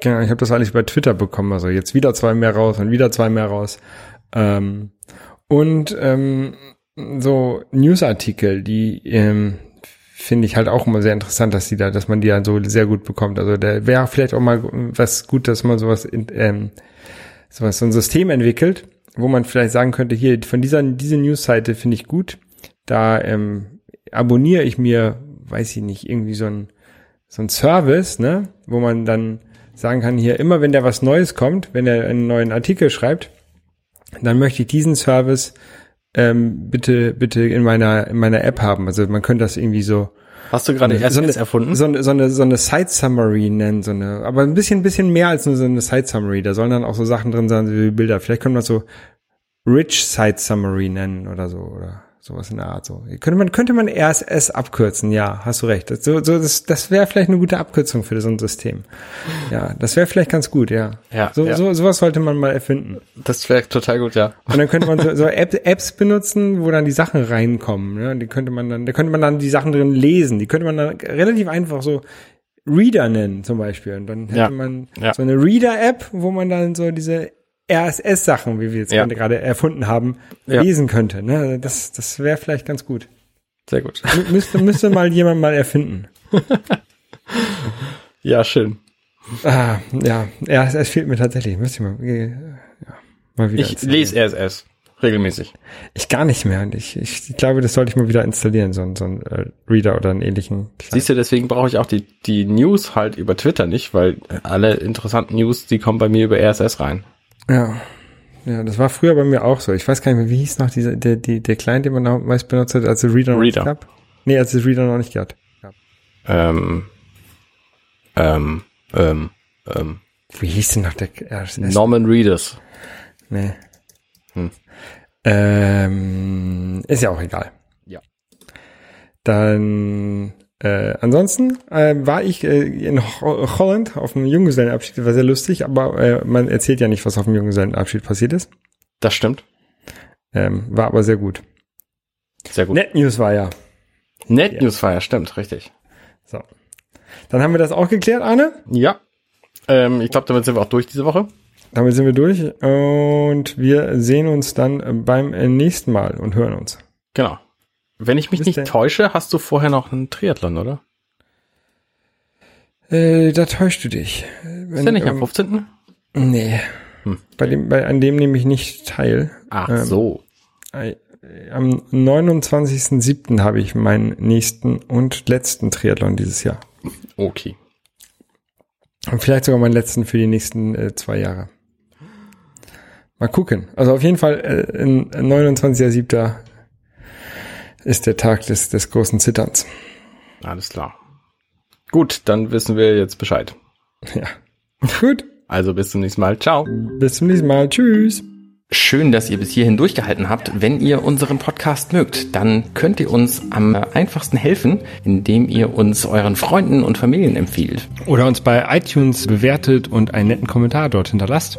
Genau, ich habe das alles über Twitter bekommen, also jetzt wieder zwei mehr raus und wieder zwei mehr raus. Ähm, und ähm, so Newsartikel, die ähm, finde ich halt auch immer sehr interessant, dass die da, dass man die dann so sehr gut bekommt. Also der wäre vielleicht auch mal was gut, dass man sowas, in, ähm, so ein System entwickelt, wo man vielleicht sagen könnte, hier von dieser diese Newsseite finde ich gut, da ähm, abonniere ich mir, weiß ich nicht, irgendwie so ein so ein Service, ne, wo man dann sagen kann, hier immer wenn der was Neues kommt, wenn er einen neuen Artikel schreibt, dann möchte ich diesen Service ähm, bitte bitte in meiner in meiner App haben. Also man könnte das irgendwie so Hast du gerade so eine, RSS erfunden? so eine, so eine so eine Site Summary nennen, so eine, aber ein bisschen bisschen mehr als nur so eine Site Summary. Da sollen dann auch so Sachen drin sein wie Bilder. Vielleicht können wir das so Rich Site Summary nennen oder so oder sowas in der Art so. Könnte man könnte man RSS abkürzen? Ja, hast du recht. Das, so, so, das, das wäre vielleicht eine gute Abkürzung für so ein System. Ja, das wäre vielleicht ganz gut. Ja. Ja, So, ja. so sowas sollte man mal erfinden. Das wäre total gut, ja. Und dann könnte man so, so App, Apps benutzen, wo dann die Sachen reinkommen. Ne? Die könnte man dann, da könnte man dann die Sachen drin lesen. Die könnte man dann relativ einfach so Reader nennen zum Beispiel. Und dann hätte Ja. man Ja. so eine Reader-App, wo man dann so diese RSS-Sachen, wie wir jetzt Ja. gerade erfunden haben, Ja. lesen könnte. Ne? Das, das wäre vielleicht ganz gut. Sehr gut. Mü- Müsste, müsste mal jemand mal erfinden. Ja, schön. Ah, ja, RSS fehlt mir tatsächlich. Müsste ich mal, äh, ja, mal wieder Ich lese RSS regelmäßig. Ich gar nicht mehr. Und ich, ich, ich glaube, das sollte ich mal wieder installieren, so, ein- so ein äh, Reader oder einen ähnlichen. Siehst du, deswegen brauche ich auch die, die News halt über Twitter nicht, weil alle interessanten News, die kommen bei mir über RSS rein. Ja. Ja, das war früher bei mir auch so. Ich weiß gar nicht mehr, wie hieß noch dieser, der, die, der Client, den man noch meist benutzt hat, als es Reader noch Reader. nicht gab? Nee, als es Reader noch nicht gab. Ähm, ähm, ähm, ähm, Wie hieß denn noch der RSS? Norman Readers. Nee. Hm. Ähm, ist ja auch egal. Ja. Dann, äh, ansonsten äh, war ich äh, in Ho Holland auf einem Junggesellenabschied. Das war sehr lustig, aber äh, man erzählt ja nicht, was auf dem Junggesellenabschied passiert ist. Das stimmt. Ähm, war aber sehr gut. Sehr gut. Net News war ja. Net Newsfire, stimmt, richtig. So. Dann haben wir das auch geklärt, Arne. Ja. Ähm, ich glaube, damit sind wir auch durch diese Woche. Damit sind wir durch und wir sehen uns dann beim nächsten Mal und hören uns. Genau. Wenn ich mich nicht täusche, hast du vorher noch einen Triathlon, oder? Äh, da täuschst du dich. Ist der nicht am 15.? Nee. Hm. Bei dem, bei, an dem nehme ich nicht teil. Ach Ähm, so. Äh, Am 29.07. habe ich meinen nächsten und letzten Triathlon dieses Jahr. Okay. Und vielleicht sogar meinen letzten für die nächsten äh, zwei Jahre. Mal gucken. Also auf jeden Fall, äh, in 29.07. ist der Tag des, des großen Zitterns. Alles klar. Gut, dann wissen wir jetzt Bescheid. Ja. Gut. Also bis zum nächsten Mal. Ciao. Bis zum nächsten Mal. Tschüss. Schön, dass ihr bis hierhin durchgehalten habt. Wenn ihr unseren Podcast mögt, dann könnt ihr uns am einfachsten helfen, indem ihr uns euren Freunden und Familien empfiehlt. Oder uns bei iTunes bewertet und einen netten Kommentar dort hinterlasst.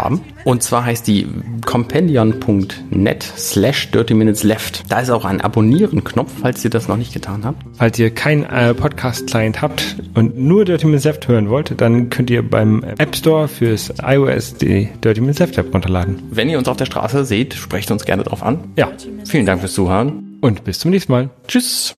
Und zwar heißt die compendion.net slash dirty minutes left. Da ist auch ein Abonnieren-Knopf, falls ihr das noch nicht getan habt. Falls ihr keinen äh, Podcast-Client habt und nur Dirty Minutes Left hören wollt, dann könnt ihr beim App Store fürs iOS die Dirty Minutes Left App runterladen. Wenn ihr uns auf der Straße seht, sprecht uns gerne drauf an. Ja, Vielen Dank fürs Zuhören. und bis zum nächsten Mal. Tschüss.